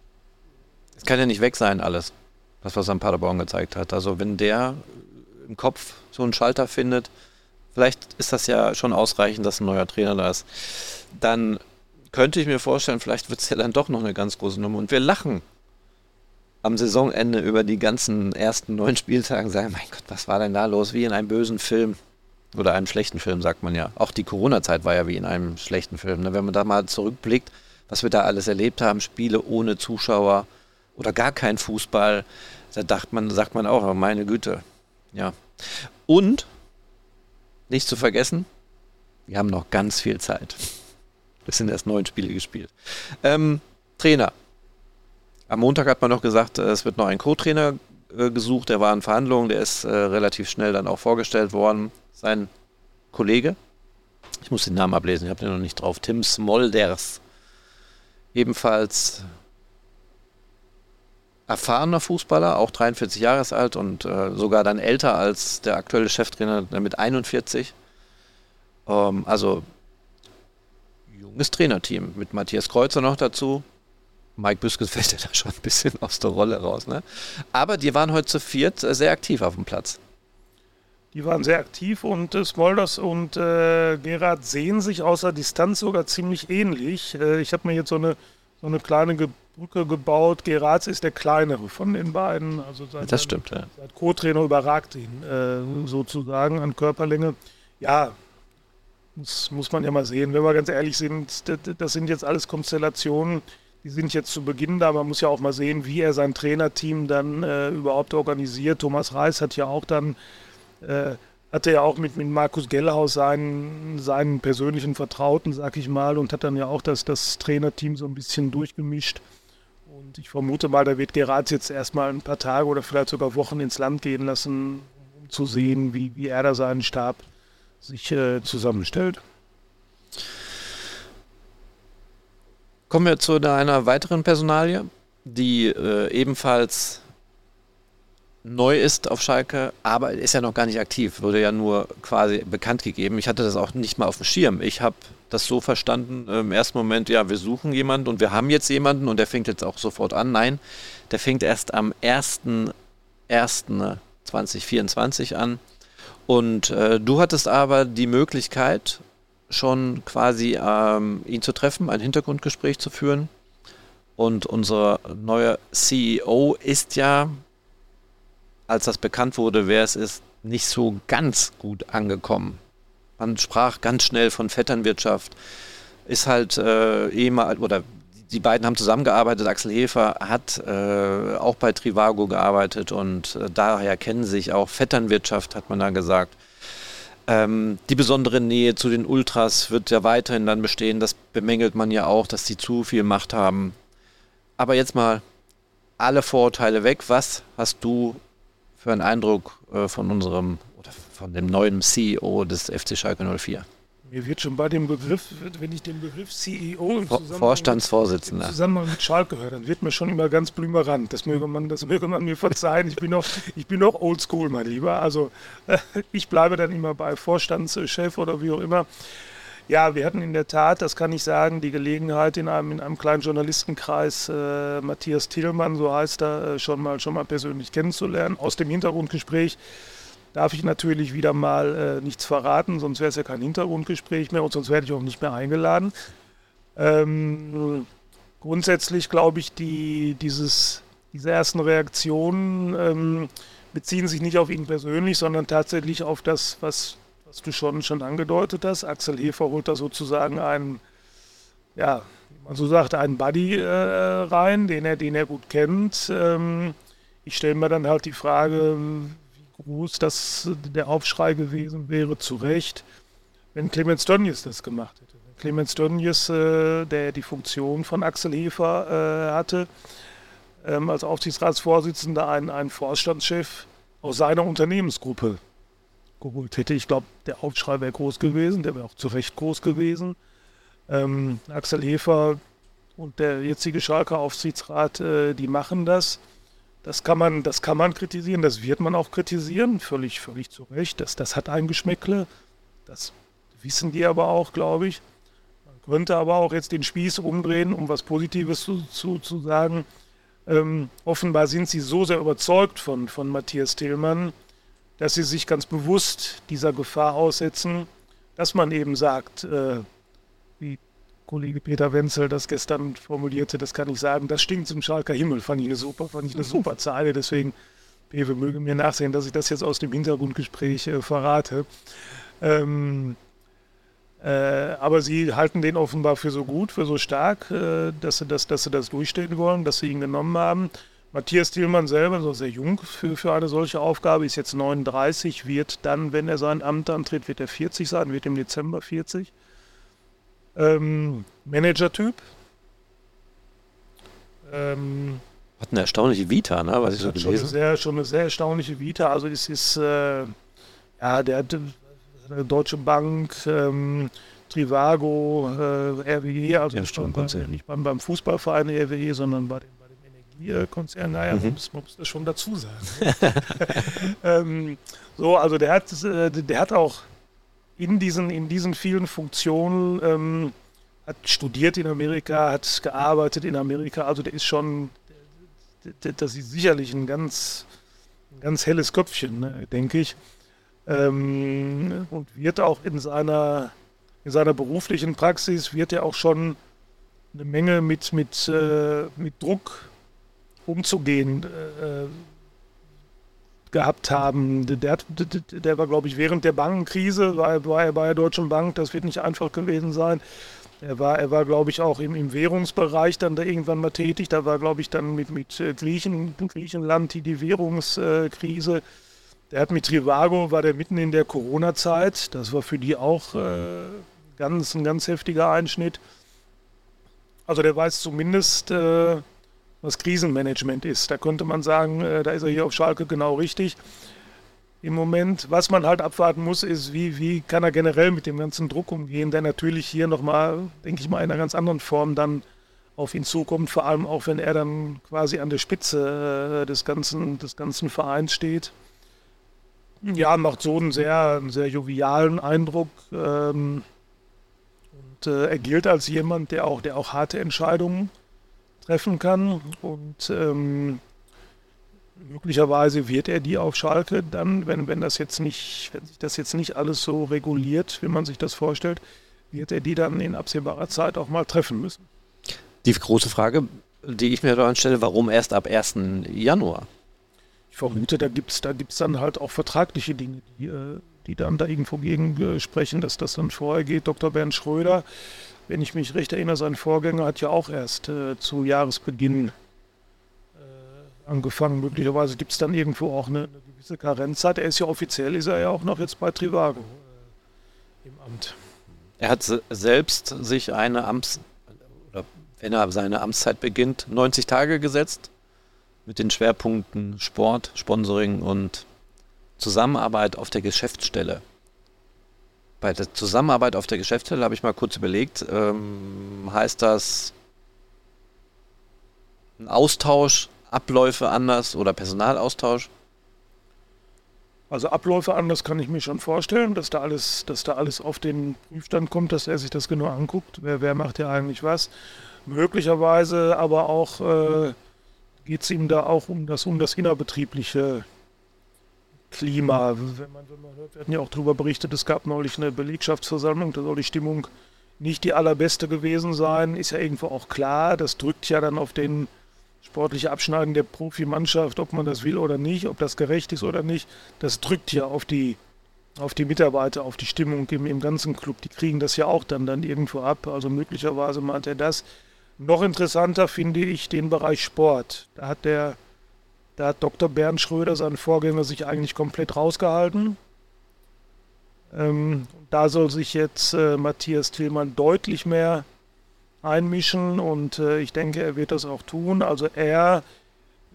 es kann ja nicht weg sein, alles, das, was am Paderborn gezeigt hat. Also wenn der im Kopf so einen Schalter findet, vielleicht ist das ja schon ausreichend, dass ein neuer Trainer da ist. Dann könnte ich mir vorstellen, vielleicht wird es ja dann doch noch eine ganz große Nummer. Und wir lachen am Saisonende über die ganzen ersten neun Spieltagen, sagen, mein Gott, was war denn da los? Wie in einem bösen Film. Oder einem schlechten Film, sagt man ja. Auch die Corona-Zeit war ja wie in einem schlechten Film. Ne? Wenn man da mal zurückblickt, was wir da alles erlebt haben, Spiele ohne Zuschauer, oder gar kein Fußball, da dacht man, sagt man auch, meine Güte. Ja. Und nicht zu vergessen, wir haben noch ganz viel Zeit. Es sind erst neun Spiele gespielt. Ähm, Trainer. Am Montag hat man noch gesagt, es wird noch ein Co-Trainer äh, gesucht. Der war in Verhandlungen, der ist äh, relativ schnell dann auch vorgestellt worden. Sein Kollege, ich muss den Namen ablesen, ich habe den noch nicht drauf, Tim Smolders, ebenfalls erfahrener Fußballer, auch 43 Jahre alt und äh, sogar dann älter als der aktuelle Cheftrainer mit 41. Ähm, also junges Trainerteam mit Matthias Kreuzer noch dazu. Mike Büskes fällt ja da schon ein bisschen aus der Rolle raus. Ne? Aber die waren heute zu viert äh, sehr aktiv auf dem Platz. Die waren sehr aktiv und äh, Smolders und äh, Gerard sehen sich außer Distanz sogar ziemlich ähnlich. Äh, ich habe mir jetzt so eine, so eine kleine Ge Brücke gebaut. Geratz ist der kleinere von den beiden. Also seit, das stimmt, ja. Seit Co-Trainer überragt ihn äh, sozusagen an Körperlänge. Ja, muss, muss man ja mal sehen. Wenn wir ganz ehrlich sind, das, das sind jetzt alles Konstellationen, die sind jetzt zu Beginn da. Man muss ja auch mal sehen, wie er sein Trainerteam dann äh, überhaupt organisiert. Thomas Reis hat ja auch dann äh, hatte ja auch mit, mit Markus Gellhaus seinen, seinen persönlichen Vertrauten, sag ich mal, und hat dann ja auch das, das Trainerteam so ein bisschen durchgemischt. Und ich vermute mal, da wird Geratz jetzt erstmal ein paar Tage oder vielleicht sogar Wochen ins Land gehen lassen, um zu sehen, wie, wie er da seinen Stab sich äh, zusammenstellt. Kommen wir zu einer weiteren Personalie, die äh, ebenfalls neu ist auf Schalke, aber ist ja noch gar nicht aktiv, wurde ja nur quasi bekannt gegeben. Ich hatte das auch nicht mal auf dem Schirm. Ich habe das so verstanden im ersten Moment, ja, wir suchen jemanden und wir haben jetzt jemanden und der fängt jetzt auch sofort an. Nein, der fängt erst am 1.1.2024 an. Und äh, du hattest aber die Möglichkeit, schon quasi ähm, ihn zu treffen, ein Hintergrundgespräch zu führen. Und unser neuer CEO ist ja, als das bekannt wurde, wer es ist, nicht so ganz gut angekommen. Man sprach ganz schnell von Vetternwirtschaft, ist halt äh, ehemals, oder die beiden haben zusammengearbeitet. Axel Hefer hat äh, auch bei Trivago gearbeitet und äh, daher kennen sich auch Vetternwirtschaft, hat man da gesagt. Ähm, die besondere Nähe zu den Ultras wird ja weiterhin dann bestehen. Das bemängelt man ja auch, dass sie zu viel Macht haben. Aber jetzt mal alle Vorurteile weg. Was hast du für einen Eindruck äh, von unserem oder von dem neuen CEO des FC Schalke 04? Mir wird schon bei dem Begriff, wenn ich den Begriff CEO im Zusammenhang, Vorstandsvorsitzender. Mit, im Zusammenhang mit Schalke höre, dann wird mir schon immer ganz blümerant. Das möge man, das möge man mir verzeihen. Ich bin noch, ich bin noch oldschool, mein Lieber. Also ich bleibe dann immer bei Vorstandschef oder wie auch immer. Ja, wir hatten in der Tat, das kann ich sagen, die Gelegenheit in einem, in einem kleinen Journalistenkreis äh, Matthias Tillmann, so heißt er, äh, schon mal, schon mal persönlich kennenzulernen, aus dem Hintergrundgespräch darf ich natürlich wieder mal äh, nichts verraten, sonst wäre es ja kein Hintergrundgespräch mehr und sonst werde ich auch nicht mehr eingeladen. Ähm, grundsätzlich glaube ich, die, dieses, diese ersten Reaktionen ähm, beziehen sich nicht auf ihn persönlich, sondern tatsächlich auf das, was, was du schon, schon angedeutet hast. Axel Hefer holt da sozusagen einen, ja, wie man so sagt, einen Buddy äh, rein, den er, den er gut kennt. Ähm, ich stelle mir dann halt die Frage, groß das der Aufschrei gewesen wäre, zu Recht, wenn Clemens Dönjes das gemacht hätte. Clemens Dönjes, äh, der die Funktion von Axel Hefer äh, hatte, ähm, als Aufsichtsratsvorsitzender einen, einen Vorstandschef aus seiner Unternehmensgruppe geholt hätte. Ich glaube, der Aufschrei wäre groß gewesen, der wäre auch zu Recht groß gewesen. Ähm, Axel Hefer und der jetzige Schalker Aufsichtsrat, äh, die machen das. Das kann man, das kann man kritisieren, das wird man auch kritisieren, völlig, völlig zu Recht. Das, das hat ein Geschmäckle. Das wissen die aber auch, glaube ich. Man könnte aber auch jetzt den Spieß umdrehen, um was Positives zu, zu, zu sagen. Ähm, offenbar sind sie so sehr überzeugt von, von Matthias Tillmann, dass sie sich ganz bewusst dieser Gefahr aussetzen, dass man eben sagt, äh, wie Kollege Peter Wenzel das gestern formulierte, das kann ich sagen, das stinkt zum Schalker Himmel, fand ich eine super, fand ich eine super Zeile, deswegen, Pewe möge mir nachsehen, dass ich das jetzt aus dem Hintergrundgespräch äh, verrate. Ähm, äh, aber sie halten den offenbar für so gut, für so stark, äh, dass, sie das, dass sie das durchstehen wollen, dass sie ihn genommen haben. Matthias Thielmann selber, so sehr jung für, für eine solche Aufgabe, ist jetzt 39, wird dann, wenn er sein Amt antritt, wird er 40 sein, wird im Dezember 40 ähm, Manager-Typ. Ähm, Hat eine erstaunliche Vita, ne? was ich so gelesen habe. Sehr, schon eine sehr erstaunliche Vita. Also es ist, äh, ja, der hat eine Deutsche Bank, ähm, Trivago, äh, RWE, also ja, bei, nicht beim, beim Fußballverein RWE, sondern bei dem, bei dem Energiekonzern. Naja, mhm. muss, man muss das schon dazu sagen. ähm, so, also der hat, äh, der hat auch in diesen, in diesen vielen Funktionen, ähm, hat studiert in Amerika, hat gearbeitet in Amerika, also der ist schon, das ist sicherlich ein ganz, ein ganz helles Köpfchen, ne, denke ich. Ähm, und wird auch in seiner, in seiner beruflichen Praxis, wird er auch schon eine Menge mit, mit, äh, mit Druck umzugehen äh, gehabt haben. Der, der war, glaube ich, während der Bankenkrise, war er bei der Deutschen Bank, das wird nicht einfach gewesen sein. Er war, er war glaube ich, auch im, im Währungsbereich dann da irgendwann mal tätig. Da war, glaube ich, dann mit, mit äh, Griechen, Griechenland die, die Währungskrise. Der hat mit Trivago, war der mitten in der Corona-Zeit. Das war für die auch äh, ganz, ein ganz heftiger Einschnitt. Also der weiß zumindest, äh, was Krisenmanagement ist. Da könnte man sagen, äh, da ist er hier auf Schalke genau richtig. Im Moment, was man halt abwarten muss, ist, wie, wie kann er generell mit dem ganzen Druck umgehen, der natürlich hier nochmal, denke ich mal, in einer ganz anderen Form dann auf ihn zukommt, vor allem auch wenn er dann quasi an der Spitze äh, des ganzen, des ganzen Vereins steht. Ja, macht so einen sehr, einen sehr jovialen Eindruck. Ähm, Und äh, er gilt als jemand, der auch, der auch harte Entscheidungen treffen kann. Und ähm, möglicherweise wird er die auf Schalke dann, wenn, wenn das jetzt nicht, wenn sich das jetzt nicht alles so reguliert, wie man sich das vorstellt, wird er die dann in absehbarer Zeit auch mal treffen müssen. Die große Frage, die ich mir da stelle, warum erst ab 1. Januar? Ich vermute, da gibt es da gibt's dann halt auch vertragliche Dinge, die, äh, die dann da irgendwo gegen sprechen, dass das dann vorher geht. Dr. Bernd Schröder, wenn ich mich recht erinnere, sein Vorgänger hat ja auch erst äh, zu Jahresbeginn äh, angefangen. Möglicherweise gibt es dann irgendwo auch eine, eine, gewisse Karenzzeit. Er ist ja offiziell, ist er ja auch noch jetzt bei Trivago äh, im Amt. Er hat selbst sich eine Amts- oder wenn er seine Amtszeit beginnt, 90 Tage gesetzt mit den Schwerpunkten Sport, Sponsoring und Zusammenarbeit auf der Geschäftsstelle. Bei der Zusammenarbeit auf der Geschäftsstelle habe ich mal kurz überlegt, ähm, heißt das ein Austausch, Abläufe anders oder Personalaustausch? Also Abläufe anders kann ich mir schon vorstellen, dass da alles, dass da alles auf den Prüfstand kommt, dass er sich das genau anguckt. Wer, wer macht ja eigentlich was? Möglicherweise aber auch äh, geht es ihm da auch um das, um das innerbetriebliche Klima. Wenn man, wenn man hört, wir hatten ja auch darüber berichtet, es gab neulich eine Belegschaftsversammlung, da soll die Stimmung nicht die allerbeste gewesen sein. Ist ja irgendwo auch klar, das drückt ja dann auf den sportliche Abschneiden der Profimannschaft, ob man das will oder nicht, ob das gerecht ist oder nicht, das drückt ja auf die, auf die Mitarbeiter, auf die Stimmung im, im ganzen Club. Die kriegen das ja auch dann, dann irgendwo ab. Also möglicherweise meint er das. Noch interessanter finde ich den Bereich Sport. Da hat der da hat Dr. Bernd Schröder, sein Vorgänger, sich eigentlich komplett rausgehalten. Ähm, da soll sich jetzt äh, Matthias Tillmann deutlich mehr einmischen und äh, ich denke, er wird das auch tun. Also er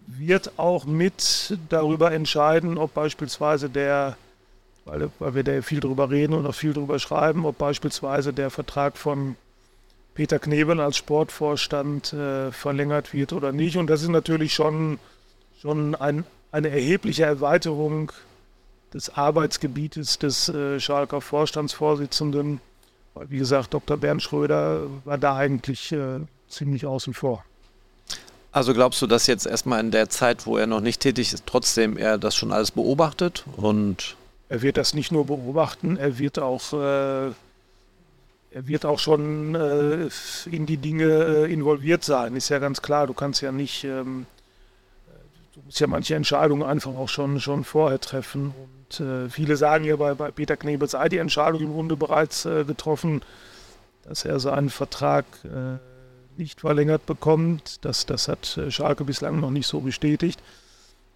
wird auch mit darüber entscheiden, ob beispielsweise der, weil, weil wir da viel drüber reden und auch viel drüber schreiben, ob beispielsweise der Vertrag von Peter Knebel als Sportvorstand äh, verlängert wird oder nicht. Und das ist natürlich schon, schon ein, eine erhebliche Erweiterung des Arbeitsgebietes des äh, Schalker Vorstandsvorsitzenden wie gesagt, Dr. Bernd Schröder war da eigentlich äh, ziemlich außen vor. Also glaubst du, dass jetzt erstmal in der Zeit, wo er noch nicht tätig ist, trotzdem er das schon alles beobachtet und er wird das nicht nur beobachten, er wird auch äh, er wird auch schon äh, in die Dinge äh, involviert sein. Ist ja ganz klar. Du kannst ja nicht, ähm, du musst ja manche Entscheidungen einfach auch schon schon vorher treffen. Und äh, viele sagen ja, bei, bei Peter Knebel sei die Entscheidung im Grunde bereits äh, getroffen, dass er seinen Vertrag äh, nicht verlängert bekommt. Das, das hat äh, Schalke bislang noch nicht so bestätigt.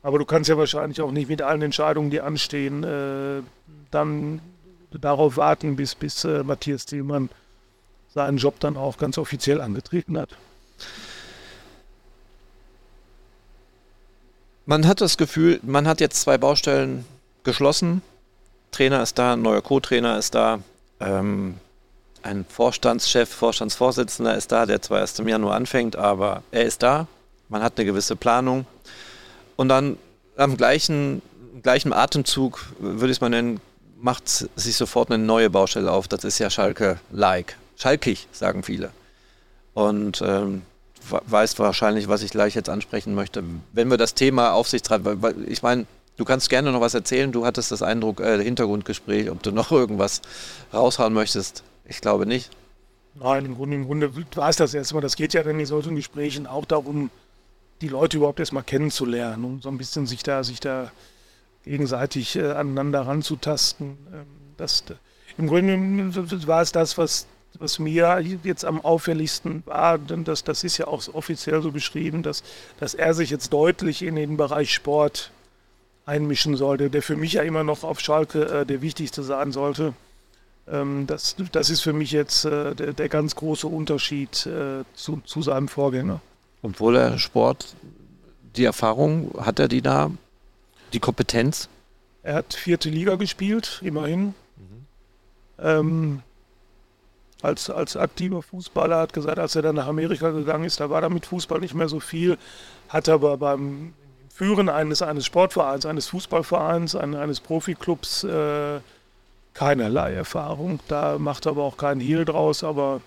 Aber du kannst ja wahrscheinlich auch nicht mit allen Entscheidungen, die anstehen, äh, dann darauf warten, bis, bis äh, Matthias Thielmann seinen Job dann auch ganz offiziell angetreten hat. Man hat das Gefühl, man hat jetzt zwei Baustellen geschlossen. Trainer ist da, ein neuer Co-Trainer ist da, ähm, ein Vorstandschef, Vorstandsvorsitzender ist da, der zwar erst im Januar anfängt, aber er ist da. Man hat eine gewisse Planung. Und dann am gleichen, gleichen Atemzug, würde ich es mal nennen, macht sich sofort eine neue Baustelle auf. Das ist ja Schalke-like. Schalkig, sagen viele. Und ähm, weißt wahrscheinlich, was ich gleich jetzt ansprechen möchte. Wenn wir das Thema Aufsichtsrat, ich meine, Du kannst gerne noch was erzählen. Du hattest das Eindruck, äh, Hintergrundgespräch, ob du noch irgendwas raushauen möchtest. Ich glaube nicht. Nein, im Grunde, im Grunde war es das erstmal. Das geht ja dann in solchen Gesprächen auch darum, die Leute überhaupt erstmal kennenzulernen und so ein bisschen sich da, sich da gegenseitig äh, aneinander ranzutasten. Ähm, das, Im Grunde war es das, was, was mir jetzt am auffälligsten war, denn das, das ist ja auch offiziell so beschrieben, dass, dass er sich jetzt deutlich in den Bereich Sport einmischen sollte, der für mich ja immer noch auf Schalke äh, der wichtigste sein sollte. Ähm, das, das ist für mich jetzt äh, der, der, ganz große Unterschied äh, zu, zu seinem Vorgänger. Obwohl er Sport, die Erfahrung, hat er die da, die Kompetenz? Er hat vierte Liga gespielt, immerhin. Mhm. Ähm, als, als aktiver Fußballer hat gesagt, als er dann nach Amerika gegangen ist, da war er mit Fußball nicht mehr so viel, hat aber beim Führen eines, eines Sportvereins, eines Fußballvereins, eines Profiklubs äh, keinerlei Erfahrung. Da macht er aber auch keinen Hehl draus, aber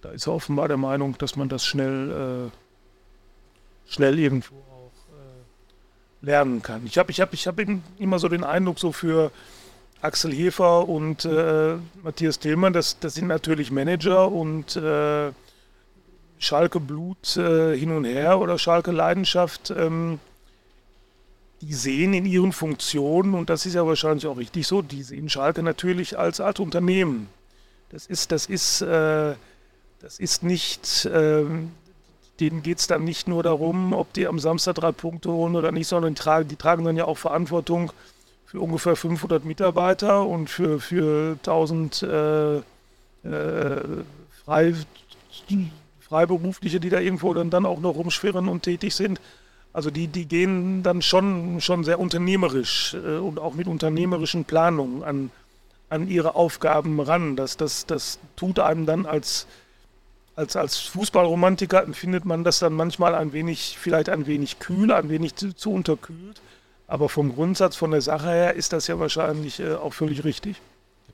da ist er offenbar der Meinung, dass man das schnell, äh, schnell irgendwo auch äh, lernen kann. Ich habe ich hab, ich hab immer so den Eindruck, so für Axel Hefer und äh, Matthias Tillmann, das, das sind natürlich Manager und äh, Schalke Blut äh, hin und her oder Schalke Leidenschaft. Ähm, die sehen in ihren Funktionen, und das ist ja wahrscheinlich auch richtig so, die sehen Schalke natürlich als Art Unternehmen. Das ist, das ist, äh, das ist nicht, äh, denen geht es dann nicht nur darum, ob die am Samstag drei Punkte holen oder nicht, sondern die tragen, die tragen dann ja auch Verantwortung für ungefähr 500 Mitarbeiter und für, für 1000 äh, äh, frei, Freiberufliche, die da irgendwo dann, dann auch noch rumschwirren und tätig sind. Also die, die gehen dann schon, schon sehr unternehmerisch äh, und auch mit unternehmerischen Planungen an, an ihre Aufgaben ran. Das, das, das tut einem dann als, als, als Fußballromantiker, empfindet man das dann manchmal ein wenig, vielleicht ein wenig kühl, ein wenig zu, zu unterkühlt. Aber vom Grundsatz, von der Sache her ist das ja wahrscheinlich äh, auch völlig richtig.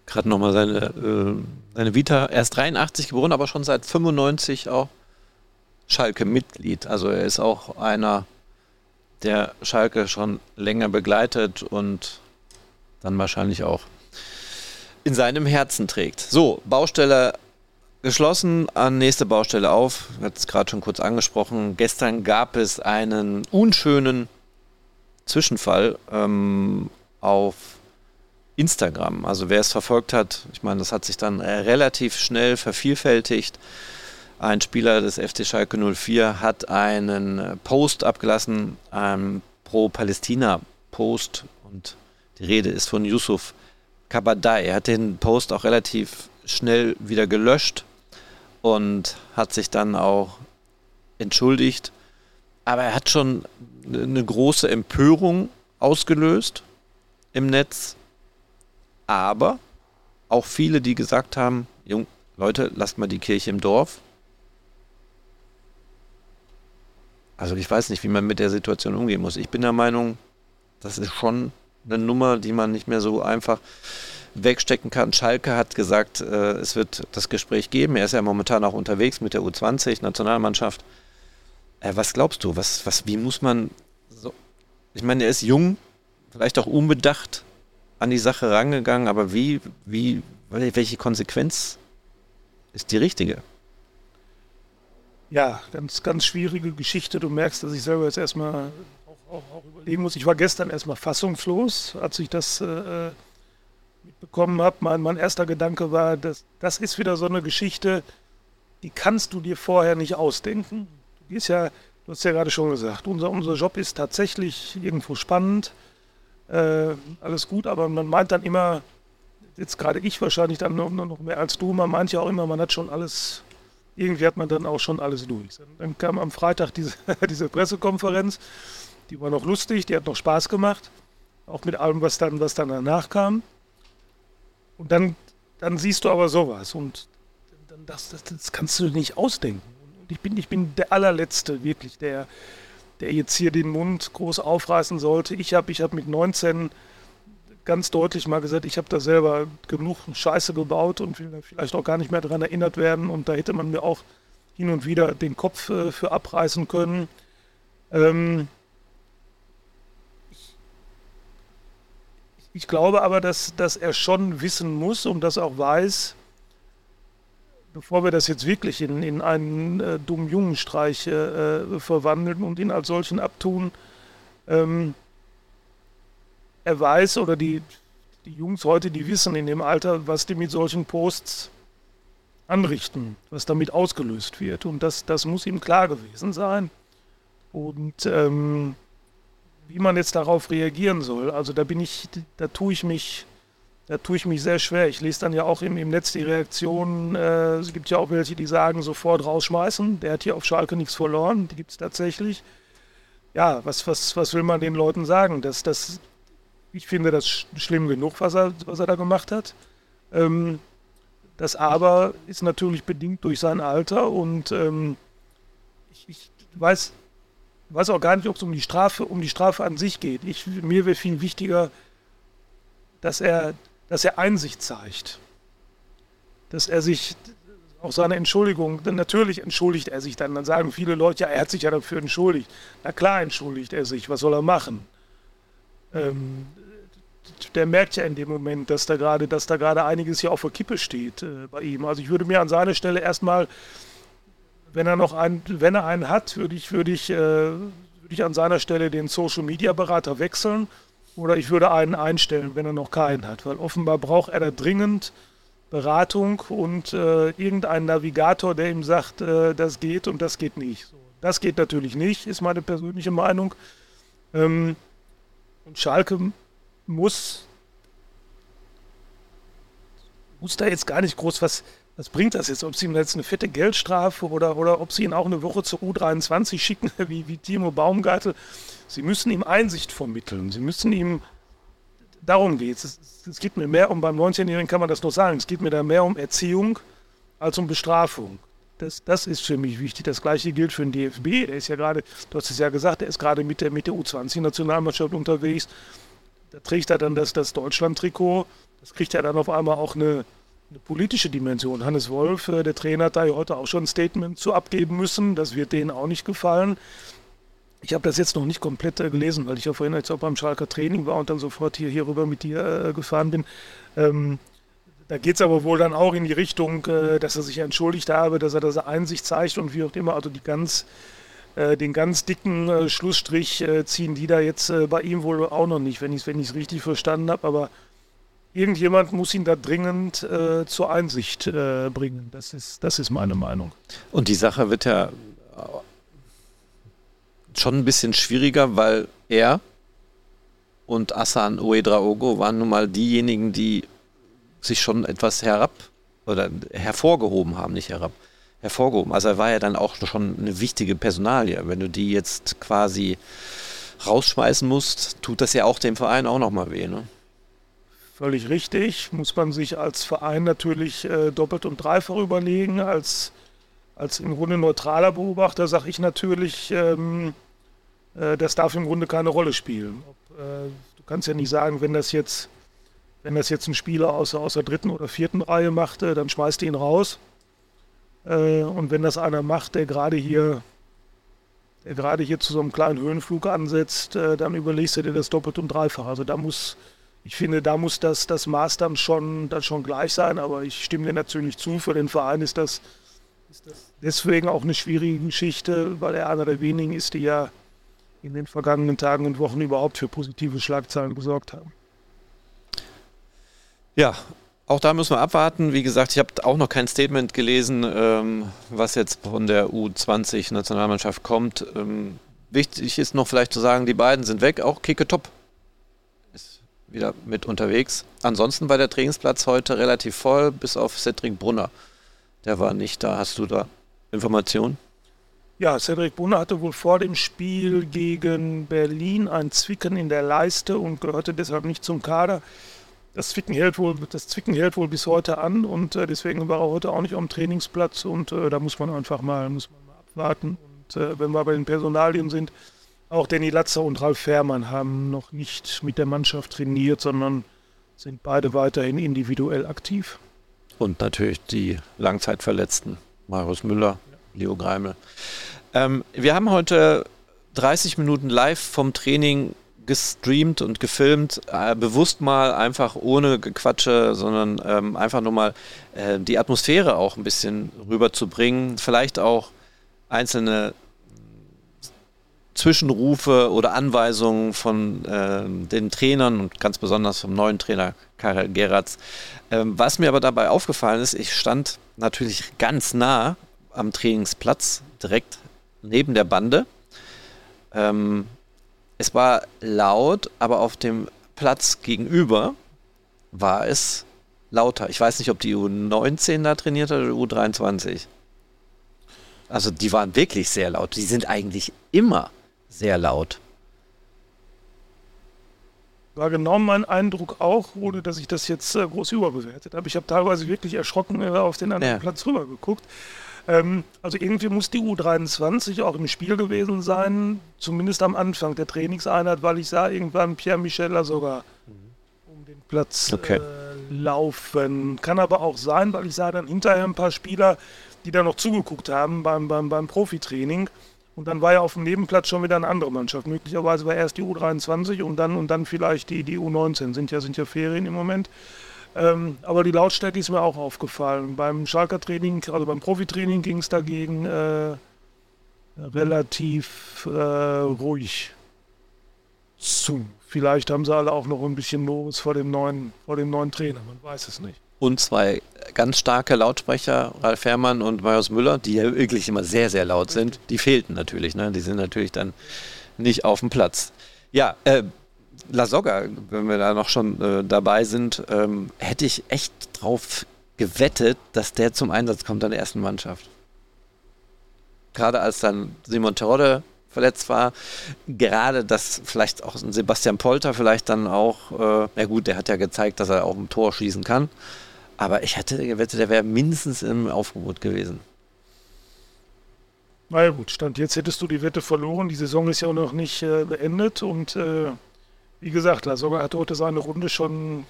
Gerade nochmal seine, äh, seine Vita, erst 83 geboren, aber schon seit 95 auch Schalke-Mitglied. Also er ist auch einer, der Schalke schon länger begleitet und dann wahrscheinlich auch in seinem Herzen trägt. So, Baustelle geschlossen, an nächste Baustelle auf. Ich hatte es gerade schon kurz angesprochen. Gestern gab es einen unschönen Zwischenfall ähm, auf Instagram. Also wer es verfolgt hat, ich meine, das hat sich dann äh, relativ schnell vervielfältigt. Ein Spieler des FC Schalke 04 hat einen äh, Post abgelassen, einen Pro-Palästina-Post und die Rede ist von Yusuf Kabadai. Er hat den Post auch relativ schnell wieder gelöscht und hat sich dann auch entschuldigt aber er hat schon eine große Empörung ausgelöst im Netz. Aber auch viele, die gesagt haben, Jung, Leute, lasst mal die Kirche im Dorf. Also ich weiß nicht, wie man mit der Situation umgehen muss. Ich bin der Meinung, das ist schon eine Nummer, die man nicht mehr so einfach wegstecken kann. Schalke hat gesagt, äh, es wird das Gespräch geben. Er ist ja momentan auch unterwegs mit der U20-Nationalmannschaft. Äh, was glaubst du? Was, was, wie muss man so. Ich meine, er ist jung, vielleicht auch unbedacht an die Sache rangegangen, aber wie, wie, welche Konsequenz ist die richtige? Ja, ganz, ganz schwierige Geschichte. Du merkst, dass ich selber jetzt erstmal auch, auch, auch überlegen muss. Ich war gestern erstmal fassungslos, als ich das äh, mitbekommen habe. Mein, mein erster Gedanke war, dass, das ist wieder so eine Geschichte, die kannst du dir vorher nicht ausdenken ist ja, du hast ja gerade schon gesagt, unser, unser Job ist tatsächlich irgendwo spannend, äh, alles gut, aber man meint dann immer, jetzt gerade ich wahrscheinlich dann noch, noch mehr als du, man meint ja auch immer, man hat schon alles, irgendwie hat man dann auch schon alles durch. Dann kam am Freitag diese, diese Pressekonferenz, die war noch lustig, die hat noch Spaß gemacht, auch mit allem, was dann, was dann danach kam. Und dann, dann siehst du aber sowas und dann das, das, das kannst du nicht ausdenken ich bin, ich bin der allerletzte, wirklich, der, der jetzt hier den Mund groß aufreißen sollte. Ich habe ich hab mit 19 ganz deutlich mal gesagt, ich habe da selber genug Scheiße gebaut und will vielleicht auch gar nicht mehr daran erinnert werden. Und da hätte man mir auch hin und wieder den Kopf äh, für abreißen können. Ähm ich, ich glaube aber, dass, dass er schon wissen muss und das auch weiß, bevor wir das jetzt wirklich in, in einen äh, dummen Jungenstreich äh, verwandeln und ihn als solchen abtun, ähm, er weiß oder die, die Jungs heute, die wissen in dem Alter, was die mit solchen Posts anrichten, was damit ausgelöst wird. Und das, das muss ihm klar gewesen sein. Und ähm, wie man jetzt darauf reagieren soll, also da bin ich, da tue ich mich da tue ich mich sehr schwer. Ich lese dann ja auch im, im Netz die Reaktionen. Äh, es gibt ja auch welche, die sagen, sofort rausschmeißen. Der hat hier auf Schalke nichts verloren. Die gibt es tatsächlich. Ja, was, was, was will man den Leuten sagen? Das, das, ich finde das schlimm genug, was er, was er da gemacht hat. Ähm, das Aber ist natürlich bedingt durch sein Alter und ähm, ich, ich, weiß, weiß auch gar nicht, ob es um die Strafe, um die Strafe an sich geht. Ich, mir wäre viel wichtiger, dass er dass er Einsicht zeigt. Dass er sich auch seine Entschuldigung, denn natürlich entschuldigt er sich dann. Dann sagen viele Leute, ja, er hat sich ja dafür entschuldigt. Na klar entschuldigt er sich, was soll er machen? Ähm, der merkt ja in dem Moment, dass da gerade, dass da gerade einiges hier auf der Kippe steht äh, bei ihm. Also ich würde mir an seiner Stelle erstmal, wenn er noch einen, wenn er einen hat, würde ich, würde ich, äh, würde ich an seiner Stelle den Social Media Berater wechseln oder ich würde einen einstellen, wenn er noch keinen hat, weil offenbar braucht er da dringend Beratung und äh, irgendeinen Navigator, der ihm sagt, äh, das geht und das geht nicht. Das geht natürlich nicht, ist meine persönliche Meinung. Ähm, und Schalke muss, muss da jetzt gar nicht groß was, was bringt das jetzt? Ob sie ihm jetzt eine fette Geldstrafe oder, oder ob sie ihn auch eine Woche zur U23 schicken, wie, wie Timo Baumgartel. Sie müssen ihm Einsicht vermitteln. Sie müssen ihm, darum geht es. Es geht mir mehr um, beim 19-Jährigen kann man das noch sagen, es geht mir da mehr um Erziehung als um Bestrafung. Das, das ist für mich wichtig. Das gleiche gilt für den DFB. Der ist ja gerade, du hast es ja gesagt, der ist gerade mit der, mit der U20-Nationalmannschaft unterwegs. Da trägt er dann das, das Deutschland-Trikot. Das kriegt ja dann auf einmal auch eine, eine politische Dimension. Hannes Wolf, äh, der Trainer, hat da heute auch schon ein Statement zu abgeben müssen. Das wird denen auch nicht gefallen. Ich habe das jetzt noch nicht komplett äh, gelesen, weil ich ja vorhin jetzt auch beim Schalker Training war und dann sofort hier, hier rüber mit dir äh, gefahren bin. Ähm, da geht es aber wohl dann auch in die Richtung, äh, dass er sich entschuldigt habe, dass er das Einsicht zeigt und wie auch immer. Also die ganz, äh, den ganz dicken äh, Schlussstrich ziehen die da jetzt bei ihm wohl auch noch nicht, wenn ich es wenn richtig verstanden habe. Aber irgendjemand muss ihn da dringend äh, zur Einsicht bringen. Das ist, das ist meine Meinung. Und die Sache wird ja schon ein bisschen schwieriger, weil er und Asan Uedraogo waren nun mal diejenigen, die sich schon etwas herab oder hervorgehoben haben, nicht herab, hervorgehoben. Also er war ja dann auch schon eine wichtige Personalie. Wenn du die jetzt quasi rausschmeißen musst, tut das ja auch dem Verein auch nochmal weh, ne? Völlig richtig. Muss man sich als Verein natürlich äh, doppelt und dreifach überlegen. Als, als im Grunde neutraler Beobachter sage ich natürlich, ähm, äh, das darf im Grunde keine Rolle spielen. Ob, äh, du kannst ja nicht sagen, wenn das jetzt wenn das jetzt ein Spieler aus, aus der dritten oder vierten Reihe macht, dann schmeißt du ihn raus. Äh, und wenn das einer macht, der gerade hier, der gerade hier zu so einem kleinen Höhenflug ansetzt, äh, dann überlegst du dir das doppelt und dreifach. Also da muss, ich finde, da muss das, das Maß dann schon, dann schon gleich sein, aber ich stimme dir natürlich zu, für den Verein ist das, ist das deswegen auch eine schwierige Geschichte, weil er einer der wenigen ist, die ja in den vergangenen Tagen und Wochen überhaupt für positive Schlagzeilen gesorgt haben. Ja, auch da müssen wir abwarten. Wie gesagt, ich habe auch noch kein Statement gelesen, ähm, was jetzt von der U20-Nationalmannschaft kommt. Ähm, wichtig ist noch vielleicht zu sagen, die beiden sind weg. Auch Kike Top wieder mit unterwegs. Ansonsten war der Trainingsplatz heute relativ voll, bis auf Cedric Brunner. Der war nicht da. Hast du da Informationen? Ja, Cedric Brunner hatte wohl vor dem Spiel gegen Berlin ein Zwicken in der Leiste und gehörte deshalb nicht zum Kader das Zwicken hält wohl, das Zwicken hält wohl bis heute an und äh, deswegen war er heute auch nicht am Trainingsplatz und äh, da muss man einfach mal, muss man mal abwarten. Und äh, wenn wir bei den Personalien sind, auch Danny Latzer und Ralf Fährmann haben noch nicht mit der Mannschaft trainiert, sondern sind beide weiterhin individuell aktiv. Und natürlich die Langzeitverletzten, Marius Müller, Leo Greimel. Ähm, wir haben heute 30 Minuten live vom Training gestreamt und gefilmt, äh, bewusst mal einfach ohne Gequatsche, sondern ähm, einfach nur mal äh, die Atmosphäre auch ein bisschen rüberzubringen, vielleicht auch einzelne Zwischenrufe oder Anweisungen von äh, den Trainern und ganz besonders vom neuen Trainer Karel Geratz. Ähm, was mir aber dabei aufgefallen ist, ich stand natürlich ganz nah am Trainingsplatz, direkt neben der Bande. Ähm, es war laut, aber auf dem Platz gegenüber war es lauter. Ich weiß nicht, ob die U19 da trainiert hat oder U23. Also die waren wirklich sehr laut. Die sind eigentlich immer sehr laut. War genau mein Eindruck auch, ohne dass ich das jetzt äh, groß überbewertet habe. Ich habe teilweise wirklich erschrocken äh, auf den anderen ja. Platz rüber geguckt. Ähm, also irgendwie muss die U23 auch im Spiel gewesen sein, zumindest am Anfang der Trainingseinheit, weil ich sah irgendwann Pierre Michel sogar um den Platz okay. äh, laufen. Kann aber auch sein, weil ich sah dann hinterher ein paar Spieler, die da noch zugeguckt haben beim, beim, beim Profitraining. Und dann war ja auf dem Nebenplatz schon wieder eine andere Mannschaft. Möglicherweise war erst die U23 und dann und dann vielleicht die, die U19. Sind ja, sind ja Ferien im Moment. Ähm, aber die Lautstärke ist mir auch aufgefallen. Beim Schalker Training, also beim Profitraining ging es dagegen äh, relativ äh, ruhig zu. Vielleicht haben sie alle auch noch ein bisschen Lobes vor dem neuen, vor dem neuen Trainer, man weiß es nicht. Und zwei ganz starke Lautsprecher, Ralf Herrmann und Marius Müller, die ja wirklich immer sehr, sehr laut sind, die fehlten natürlich. Ne? Die sind natürlich dann nicht auf dem Platz. Ja, äh, La Soga, wenn wir da noch schon äh, dabei sind, ähm, hätte ich echt drauf gewettet, dass der zum Einsatz kommt an der ersten Mannschaft. Gerade als dann Simon Terodde verletzt war, gerade dass vielleicht auch Sebastian Polter vielleicht dann auch, äh, ja gut, der hat ja gezeigt, dass er auch ein Tor schießen kann, aber ich hätte gewettet, der wäre mindestens im Aufgebot gewesen. Na ja gut, Stand jetzt hättest du die Wette verloren. Die Saison ist ja auch noch nicht äh, beendet und äh, wie gesagt, sogar hat heute seine Runde schon,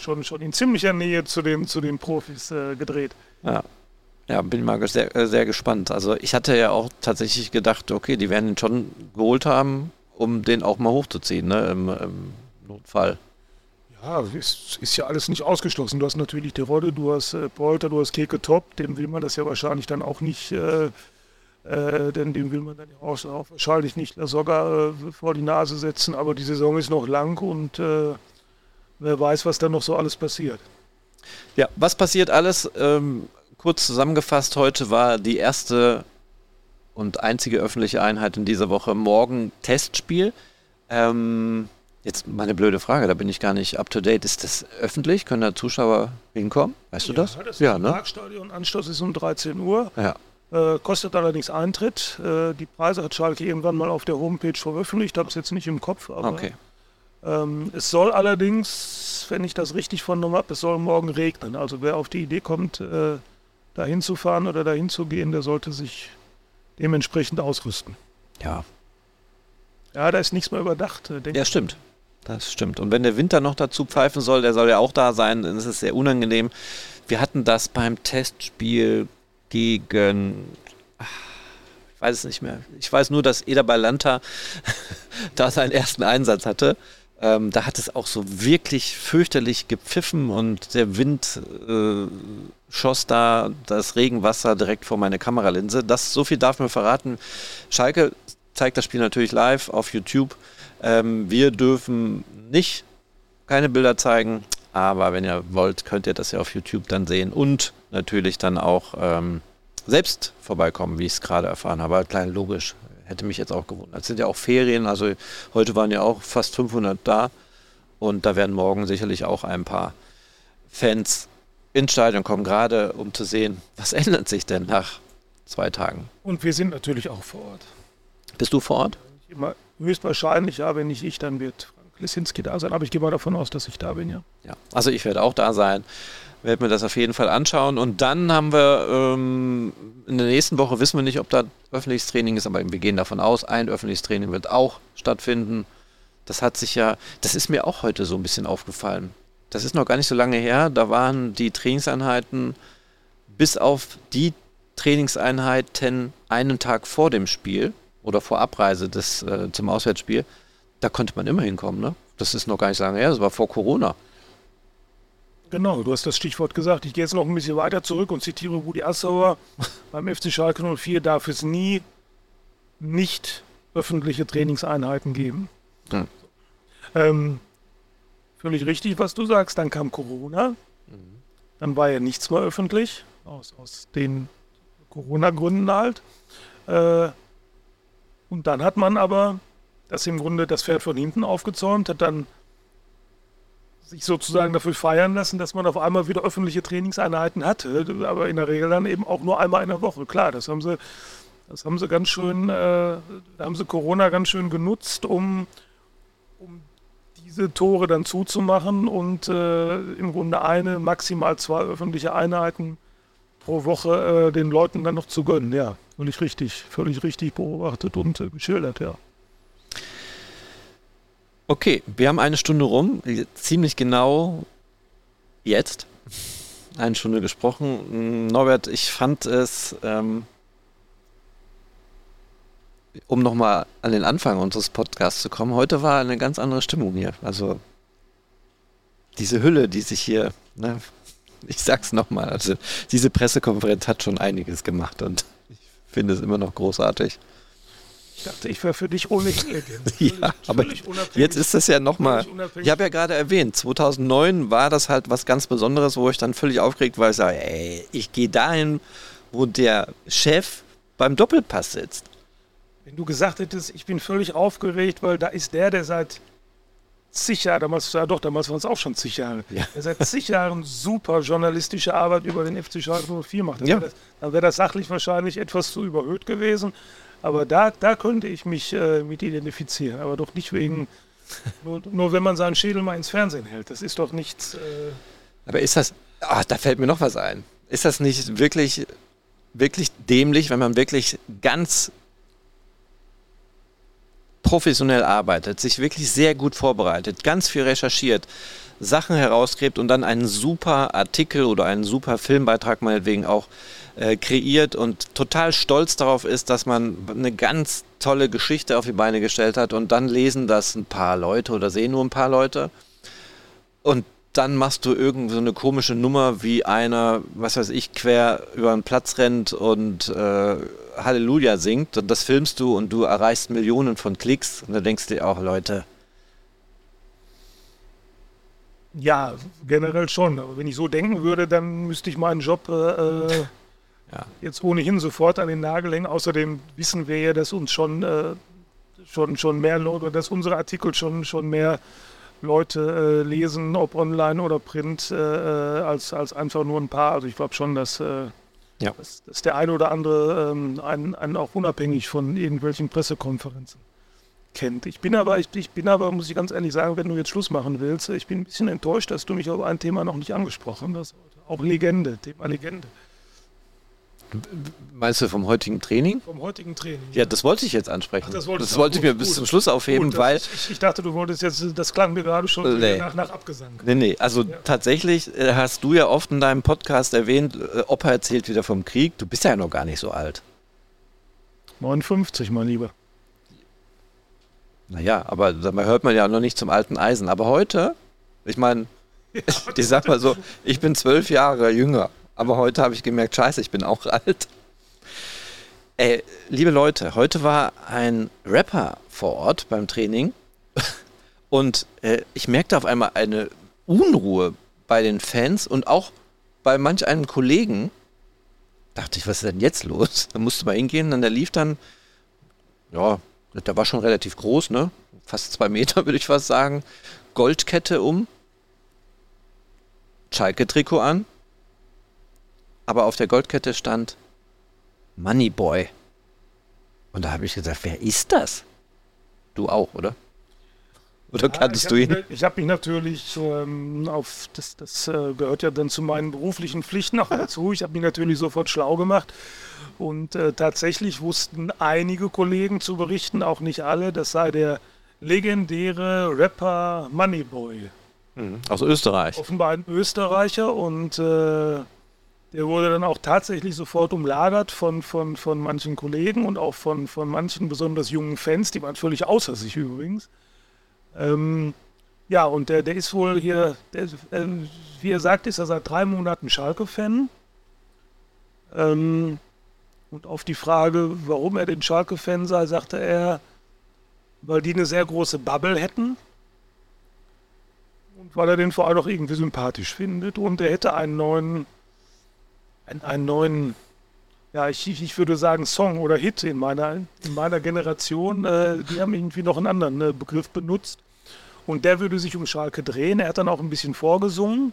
schon, schon in ziemlicher Nähe zu den, zu den Profis äh, gedreht. Ja. Ja, bin mal sehr, äh, sehr gespannt. Also ich hatte ja auch tatsächlich gedacht, okay, die werden ihn schon geholt haben, um den auch mal hochzuziehen, ne, im, im Notfall. Ja, ist, ist ja alles nicht ausgeschlossen. Du hast natürlich die Rolle, du hast äh, Polter, du hast Keke Top, dem will man das ja wahrscheinlich dann auch nicht, äh, äh, denn dem will man dann auch, auch wahrscheinlich nicht sogar äh, vor die Nase setzen, aber die Saison ist noch lang und äh, wer weiß, was dann noch so alles passiert. Ja, was passiert alles? Ähm, kurz zusammengefasst, heute war die erste und einzige öffentliche Einheit in dieser Woche. Morgen Testspiel. Ähm, jetzt meine blöde Frage, da bin ich gar nicht up to date. Ist das öffentlich? Können da Zuschauer hinkommen? Weißt du das? das ja, ne? Parkstadion, Anstoß ist um 13 Uhr. Ja. Äh, kostet allerdings Eintritt. Äh, die Preise hat Schalke irgendwann mal auf der Homepage veröffentlicht, habe es jetzt nicht im Kopf. Aber, okay. Ähm, es soll allerdings, wenn ich das richtig vernommen habe, es soll morgen regnen. Also wer auf die Idee kommt, äh, dahin zu fahren oder dahin zu gehen, der sollte sich dementsprechend ausrüsten. Ja. Ja, da ist nichts mehr überdacht. Äh, ja, stimmt. Das stimmt. Und wenn der Winter noch dazu pfeifen soll, der soll ja auch da sein, dann ist es sehr unangenehm. Wir hatten das beim Testspiel gegen. Ich weiß es nicht mehr. Ich weiß nur, dass Eder Balanta da seinen ersten Einsatz hatte. Ähm, da hat es auch so wirklich fürchterlich gepfiffen und der Wind äh, schoss da das Regenwasser direkt vor meine Kameralinse. Das so viel darf man verraten. Schalke zeigt das Spiel natürlich live auf YouTube. Ähm, wir dürfen nicht keine Bilder zeigen, aber wenn ihr wollt, könnt ihr das ja auf YouTube dann sehen und natürlich dann auch ähm, selbst vorbeikommen, wie ich es gerade erfahren habe. Klein logisch, hätte mich jetzt auch gewundert. Es sind ja auch Ferien, also heute waren ja auch fast 500 da und da werden morgen sicherlich auch ein paar Fans ins Stadion kommen, gerade um zu sehen, was ändert sich denn nach zwei Tagen. Und wir sind natürlich auch vor Ort. Bist du vor Ort? Immer, höchstwahrscheinlich, ja, wenn nicht ich, dann wird Frank Lisinski da sein, aber ich gehe mal davon aus, dass ich da bin, ja. Ja, also ich werde auch da sein, werde mir das auf jeden Fall anschauen. Und dann haben wir ähm, in der nächsten Woche, wissen wir nicht, ob da öffentliches Training ist, aber wir gehen davon aus, ein öffentliches Training wird auch stattfinden. Das hat sich ja, das ist mir auch heute so ein bisschen aufgefallen. Das ist noch gar nicht so lange her, da waren die Trainingseinheiten bis auf die Trainingseinheiten einen Tag vor dem Spiel oder vor Abreise des, äh, zum Auswärtsspiel, da konnte man immer hinkommen. Ne? Das ist noch gar nicht so lange her, das war vor Corona. Genau, du hast das Stichwort gesagt. Ich gehe jetzt noch ein bisschen weiter zurück und zitiere Rudi Assauer. Beim FC Schalke 04 darf es nie nicht öffentliche Trainingseinheiten geben. Hm. Ähm, völlig richtig, was du sagst. Dann kam Corona. Mhm. Dann war ja nichts mehr öffentlich, aus, aus den Corona-Gründen halt. Äh, und dann hat man aber das im Grunde das Pferd von hinten aufgezäumt, hat dann sich sozusagen dafür feiern lassen, dass man auf einmal wieder öffentliche Trainingseinheiten hatte, aber in der Regel dann eben auch nur einmal in der Woche. Klar, das haben sie, das haben sie ganz schön, äh, haben sie Corona ganz schön genutzt, um, um diese Tore dann zuzumachen und äh, im Grunde eine, maximal zwei öffentliche Einheiten pro Woche äh, den Leuten dann noch zu gönnen. Ja, völlig richtig, völlig richtig beobachtet und äh, geschildert, ja. Okay, wir haben eine Stunde rum, ziemlich genau jetzt. Eine Stunde gesprochen. Norbert, ich fand es, ähm, um nochmal an den Anfang unseres Podcasts zu kommen, heute war eine ganz andere Stimmung hier. Also diese Hülle, die sich hier, ne, ich sag's nochmal, also diese Pressekonferenz hat schon einiges gemacht und ich finde es immer noch großartig. Ich dachte, ich wäre für dich ohnehin Ja, aber jetzt ist das ja nochmal. Ich habe ja gerade erwähnt, 2009 war das halt was ganz Besonderes, wo ich dann völlig aufgeregt war. Ich sage, ey, ich gehe dahin, wo der Chef beim Doppelpass sitzt. Wenn du gesagt hättest, ich bin völlig aufgeregt, weil da ist der, der seit zig Jahren, damals, ja doch, damals waren es auch schon zig Jahre, ja. der seit zig Jahren super journalistische Arbeit über den FC Schalke 04 macht. Dann ja. wäre das, wär das sachlich wahrscheinlich etwas zu überhöht gewesen. Aber da, da könnte ich mich äh, mit identifizieren, aber doch nicht wegen, nur, nur, wenn man seinen Schädel mal ins Fernsehen hält. Das ist doch nichts. Äh aber ist das, ach, da fällt mir noch was ein. Ist das nicht wirklich, wirklich dämlich, wenn man wirklich ganz professionell arbeitet, sich wirklich sehr gut vorbereitet, ganz viel recherchiert, Sachen herausgräbt und dann einen super Artikel oder einen super Filmbeitrag meinetwegen auch äh, kreiert und total stolz darauf ist, dass man eine ganz tolle Geschichte auf die Beine gestellt hat und dann lesen das ein paar Leute oder sehen nur ein paar Leute. Und dann machst du irgend so eine komische Nummer, wie einer, was weiß ich, quer über den Platz rennt und äh, Halleluja singt und das filmst du und du erreichst Millionen von Klicks und da denkst du dir auch, Leute. Ja, generell schon. Aber wenn ich so denken würde, dann müsste ich meinen Job äh, äh ja. jetzt ohnehin sofort an den Nagel hängen. Außerdem wissen wir ja, dass uns schon, äh, schon, schon mehr Leute, dass unsere Artikel schon, schon mehr Leute äh, lesen, ob online oder print, äh, äh als, als einfach nur ein paar. Also ich glaube schon, dass, äh, ja. dass, dass, der eine oder andere ähm, einen, einen auch unabhängig von irgendwelchen Pressekonferenzen kennt. Ich bin aber, ich, ich, bin aber, muss ich ganz ehrlich sagen, wenn du jetzt Schluss machen willst, ich bin ein bisschen enttäuscht, dass du mich auf ein Thema noch nicht angesprochen hast. Auch Legende, Thema Legende. Meinst du vom heutigen Training? Vom heutigen Training. Ja, das wollte ich jetzt ansprechen. Ach, das, das wollte ich mir gut. bis zum Schluss aufheben, gut, weil. Ich, ich, dachte, du wolltest jetzt, das klang mir gerade schon nee. nach, nach Abgesang. Nee, nee, also ja. tatsächlich äh, hast du ja oft in deinem Podcast erwähnt, äh, Opa erzählt wieder vom Krieg. Du bist ja noch gar nicht so alt. 59, mein Lieber. Naja, aber da hört man ja noch nicht zum alten Eisen. Aber heute, ich meine, ja, ich sag mal so, ich bin zwölf Jahre jünger. Aber heute habe ich gemerkt, scheiße, ich bin auch alt. Ey, liebe Leute, heute war ein Rapper vor Ort beim Training und äh, ich merkte auf einmal eine Unruhe bei den Fans und auch bei manch einem Kollegen. Dachte ich, was ist denn jetzt los? Da musste mal hingehen, dann der lief dann, ja, der war schon relativ groß, ne? Fast zwei Meter, würde ich fast sagen. Goldkette um, Schalke-Trikot an, aber auf der Goldkette stand Moneyboy. Und da habe ich gesagt, wer ist das? Du auch, oder? Oder ja, kanntest du ihn? ich habe mich natürlich ähm, auf, das, das äh, gehört ja dann zu meinen beruflichen Pflichten auch dazu. Ich habe mich natürlich sofort schlau gemacht. Und äh, tatsächlich wussten einige Kollegen zu berichten, auch nicht alle, das sei der legendäre Rapper Moneyboy. Mhm, aus Österreich. Offenbar ein Österreicher und äh, der wurde dann auch tatsächlich sofort umlagert von, von, von manchen Kollegen und auch von, von manchen besonders jungen Fans, die waren völlig außer sich übrigens. Ähm, ja, und der, der ist wohl hier, der, äh, wie er sagt, ist er seit drei Monaten Schalke-Fan. Ähm, und auf die Frage, warum er den Schalke-Fan sei, sagte er, weil die eine sehr große Bubble hätten. Und weil er den vor allem auch irgendwie sympathisch findet. Und er hätte einen neuen einen, neuen, ja, ich, ich würde sagen Song oder Hit in meiner, in meiner Generation. Äh, die haben irgendwie noch einen anderen äh, Begriff benutzt. Und der würde sich um Schalke drehen. Er hat dann auch ein bisschen vorgesungen.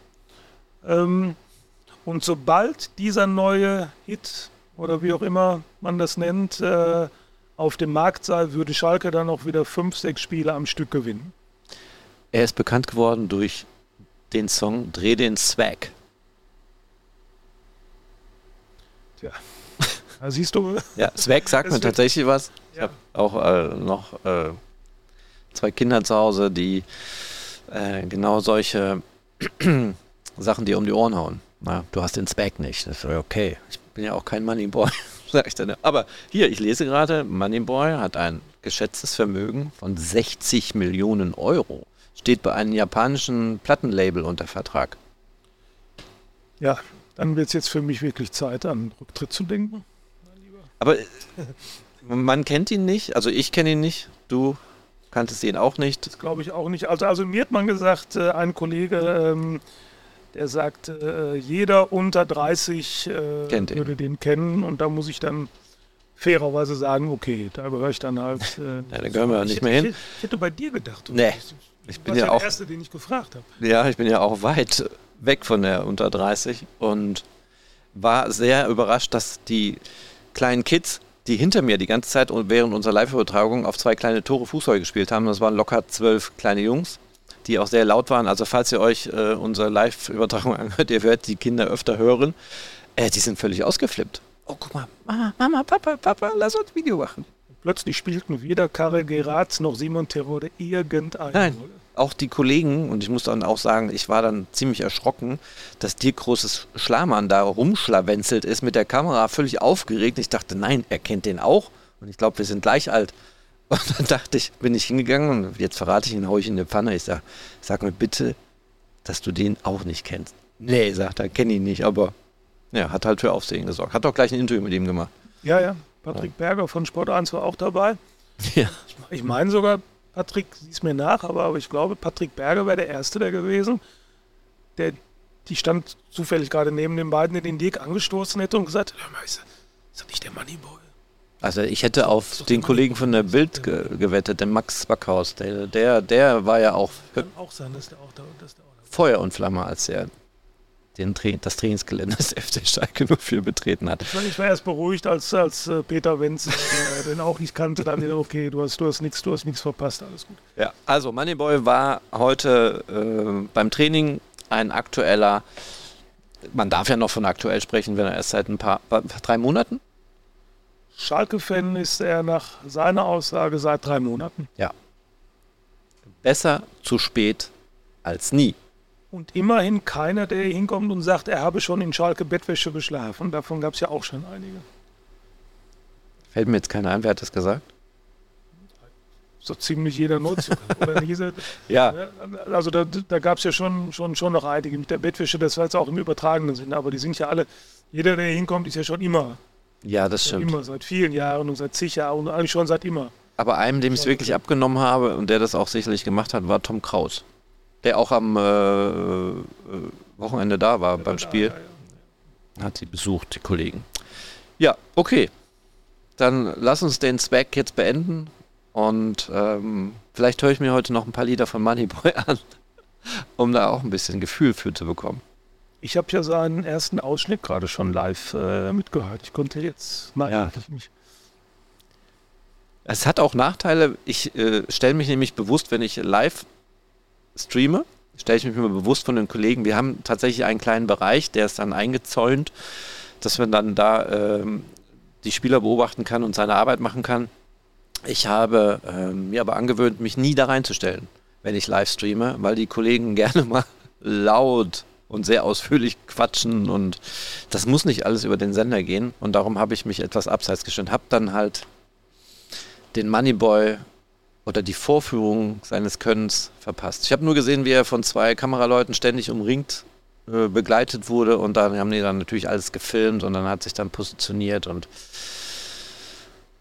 Ähm, und sobald dieser neue Hit oder wie auch immer man das nennt, äh, auf dem Markt sei, würde Schalke dann auch wieder fünf, sechs Spiele am Stück gewinnen. Er ist bekannt geworden durch den Song Dreh den Swag. Tja. Da siehst du. Ja, Swag sagt mir tatsächlich was. Ich ja. habe auch äh, noch äh, zwei Kinder zu Hause, die äh, genau solche Sachen dir um die Ohren hauen. Na, du hast den Spec nicht. Das ist okay. Ich bin ja auch kein Moneyboy, sag ich dann. Aber hier, ich lese gerade, Moneyboy hat ein geschätztes Vermögen von 60 Millionen Euro. Steht bei einem japanischen Plattenlabel unter Vertrag. Ja, dann wird es jetzt für mich wirklich Zeit, an Rücktritt zu denken. Aber äh, man kennt ihn nicht, also ich kenne ihn nicht, du kanntest ihn auch nicht. Das glaube ich auch nicht. Also, also mir hat man gesagt, äh, ein Kollege, ähm, der sagt, äh, jeder unter 30 äh, Kennt ihn. würde den kennen und da muss ich dann fairerweise sagen, okay, da gehöre ich dann halt. Äh, Ja, da gehören wir ich nicht hätte- mehr hin. Ich, ich hätte bei dir gedacht. Nee, ich bin ja auch- der Erste, den ich gefragt habe. Ja, ich bin ja auch weit weg von der unter 30 und war sehr überrascht, dass die kleinen Kids, die hinter mir die ganze Zeit und während unserer Live-Übertragung auf zwei kleine Tore Fußball gespielt haben, das waren locker zwölf kleine Jungs, die auch sehr laut waren. Also falls ihr euch äh, unsere Live-Übertragung anhört, ihr werdet die Kinder öfter hören, äh, die sind völlig ausgeflippt. Oh, guck mal, Mama, Mama, Papa, Papa, lass uns ein Video machen. Plötzlich spielten weder Karel Geratz noch Simon Terode irgendeine Nein. Auch die Kollegen, und ich muss dann auch sagen, ich war dann ziemlich erschrocken, dass Dirk Großes Schlamann da rumschlawenzelt ist mit der Kamera, völlig aufgeregt. Ich dachte, nein, er kennt den auch. Und ich glaube, wir sind gleich alt. Und dann dachte ich, bin ich hingegangen und jetzt verrate ich ihn, hau ich in eine Pfanne. Ich sage, sag mir bitte, dass du den auch nicht kennst. Nee, sagt er, kenne ihn nicht, aber ja, hat halt für Aufsehen gesorgt. Hat auch gleich ein Interview mit ihm gemacht. Ja, ja. Patrick Berger von Sport 1 war auch dabei. Ja. Ich meine sogar, Patrick, sieh's mir nach, aber, aber ich glaube, Patrick Berger wäre der Erste der gewesen, der, die stand zufällig gerade neben den beiden, der den Dirk angestoßen hätte und gesagt, hör mal, ist, das nicht der Moneyboy? Also ich hätte auf den Kollegen von der Bild ge gewettet, den Max Backhaus. Der, der, der war ja auch Kann auch sein, dass der auch da, auch Feuer und Flamme, als er den Tra das Trainingsgelände des FC Schalke 04 betreten hat. Ich war, ich war erst beruhigt, als, als äh, Peter Wenz, der den auch nicht kannte, dann wieder, okay, du hast, du hast nichts, du hast nichts verpasst, alles gut. Ja, also Moneyboy war heute äh, beim Training ein aktueller, man darf ja noch von aktuell sprechen, wenn er erst seit ein paar, drei Monaten? Schalke-Fan ist er nach seiner Aussage seit drei Monaten. Besser zu spät als nie. Und immerhin keiner, der hier hinkommt und sagt, er habe schon in Schalke Bettwäsche geschlafen. Davon gab es ja auch schon einige. Fällt mir jetzt keiner ein, wer hat das gesagt? So ziemlich jeder oder diese, Ja, also da, da gab es ja schon, schon, schon noch einige mit der Bettwäsche, das war jetzt auch im übertragenen Sinne, aber die sind ja alle, jeder, der hier hinkommt, ist ja schon immer. ja, das stimmt. immer, seit vielen Jahren und seit zig Jahren und eigentlich schon seit immer. Aber einem, dem ich es wirklich abgenommen habe und der das auch sicherlich gemacht hat, war Tom Kraus. Der auch am äh, äh, Wochenende da war beim Spiel. Hat sie besucht, die Kollegen. Ja, okay. Dann lass uns den Spec jetzt beenden. Und ähm, vielleicht höre ich mir heute noch ein paar Lieder von Moneyboy an, um da auch ein bisschen Gefühl für zu bekommen. Ich habe ja seinen ersten Ausschnitt gerade schon live äh, mitgehört. Ich konnte jetzt, nein, Ja. nicht. Es hat auch Nachteile. Ich äh, stelle mich nämlich bewusst, wenn ich live streame, stelle ich mich immer bewusst von den Kollegen. Wir haben tatsächlich einen kleinen Bereich, der ist dann eingezäunt, dass man dann da ähm, die Spieler beobachten kann und seine Arbeit machen kann. Ich habe ähm, mir aber angewöhnt, mich nie da reinzustellen, wenn ich live streame, weil die Kollegen gerne mal laut und sehr ausführlich quatschen und das muss nicht alles über den Sender gehen und darum habe ich mich etwas abseits gestellt, habe dann halt den Moneyboy oder die Vorführung seines Könnens verpasst. Ich habe nur gesehen, wie er von zwei Kameraleuten ständig umringt äh, begleitet wurde und dann haben die dann natürlich alles gefilmt und dann hat sich dann positioniert und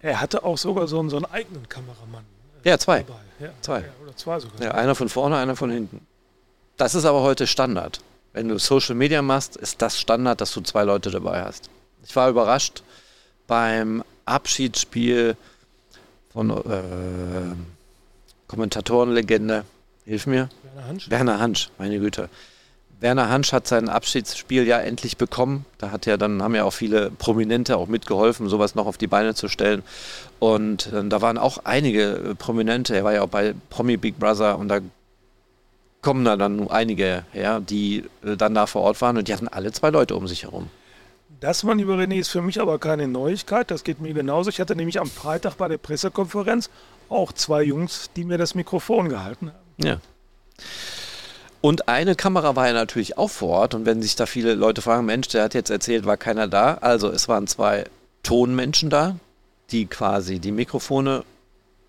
Er hatte auch sogar so einen, so einen eigenen Kameramann ja, zwei. Ja, Zwei. Ja, oder zwei sogar. Ja, einer von vorne, einer von hinten. Das ist aber heute Standard. Wenn du Social Media machst, ist das Standard, dass du zwei Leute dabei hast. Ich war überrascht beim Abschiedsspiel von äh, Kommentatorenlegende, hilf mir, Werner Hansch. Werner Hansch, meine Güte. Werner Hansch hat sein Abschiedsspiel ja endlich bekommen. Da hat ja dann haben ja auch viele Prominente auch mitgeholfen, sowas noch auf die Beine zu stellen. Und äh, da waren auch einige äh, Prominente. Er war ja auch bei Promi Big Brother und da kommen da dann einige her, die äh, dann da vor Ort waren und die hatten alle zwei Leute um sich herum. Das, mein lieber René, ist für mich aber keine Neuigkeit. Das geht mir genauso. Ich hatte nämlich am Freitag bei der Pressekonferenz auch zwei Jungs, die mir das Mikrofon gehalten haben. Ja. Und eine Kamera war ja natürlich auch vor Ort. Und wenn sich da viele Leute fragen, Mensch, der hat jetzt erzählt, war keiner da. Also es waren zwei Tonmenschen da, die quasi die Mikrofone,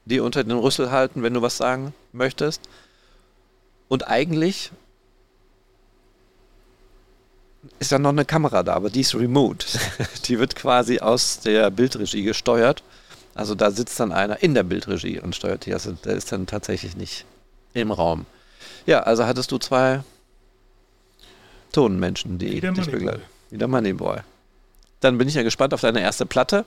die unter den Rüssel halten, wenn du was sagen möchtest. Und eigentlich ist dann noch eine Kamera da, aber die ist remote. die wird quasi aus der Bildregie gesteuert. Also da sitzt dann einer in der Bildregie und steuert die. Also der ist dann tatsächlich nicht im Raum. Ja, also hattest du zwei Tonmenschen, die Wieder dich begleiten. Wieder Moneyboy. Dann bin ich ja gespannt auf deine erste Platte.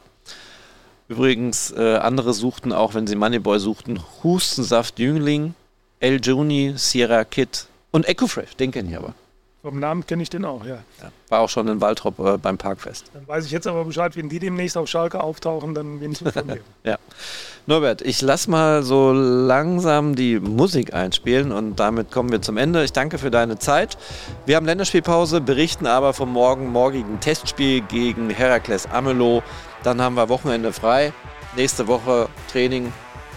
Übrigens, äh, andere suchten auch, wenn sie Moneyboy suchten, Hustensaft Jüngling, El Juni, Sierra Kid und Ecofresh. Den kenne ich aber. Vom Namen kenne ich den auch, ja. Ja. War auch schon in Waldrop äh, beim Parkfest. Dann weiß ich jetzt aber Bescheid, wenn die demnächst auf Schalke auftauchen, dann bin ich informiert. Ja. Norbert, ich lass mal so langsam die Musik einspielen und damit kommen wir zum Ende. Ich danke für deine Zeit. Wir haben Länderspielpause, berichten aber vom morgen morgigen Testspiel gegen Herakles Amelow. Dann haben wir Wochenende frei. Nächste Woche Training.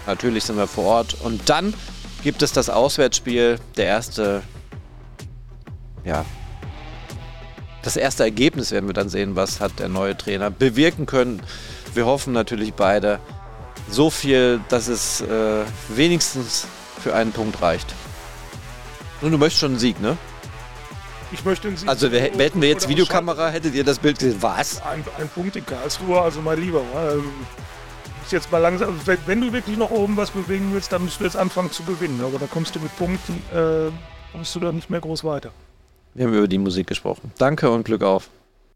Natürlich sind wir vor Ort. Und dann gibt es das Auswärtsspiel. Der erste, ja, das erste Ergebnis werden wir dann sehen, was hat der neue Trainer bewirken können. Wir hoffen natürlich beide so viel, dass es äh, wenigstens für einen Punkt reicht. Und du möchtest schon einen Sieg, ne? Ich möchte einen Sieg Also wir, hätten wir jetzt Videokamera, hättet ihr das Bild gesehen. Was? Ein, ein Punkt in Karlsruhe, also mein Lieber. Ähm, ist jetzt mal langsam, wenn, wenn du wirklich noch oben was bewegen willst, dann musst du jetzt anfangen zu gewinnen. Aber da kommst du mit Punkten, äh, kommst du da nicht mehr groß weiter. Wir haben über die Musik gesprochen. Danke und Glück auf.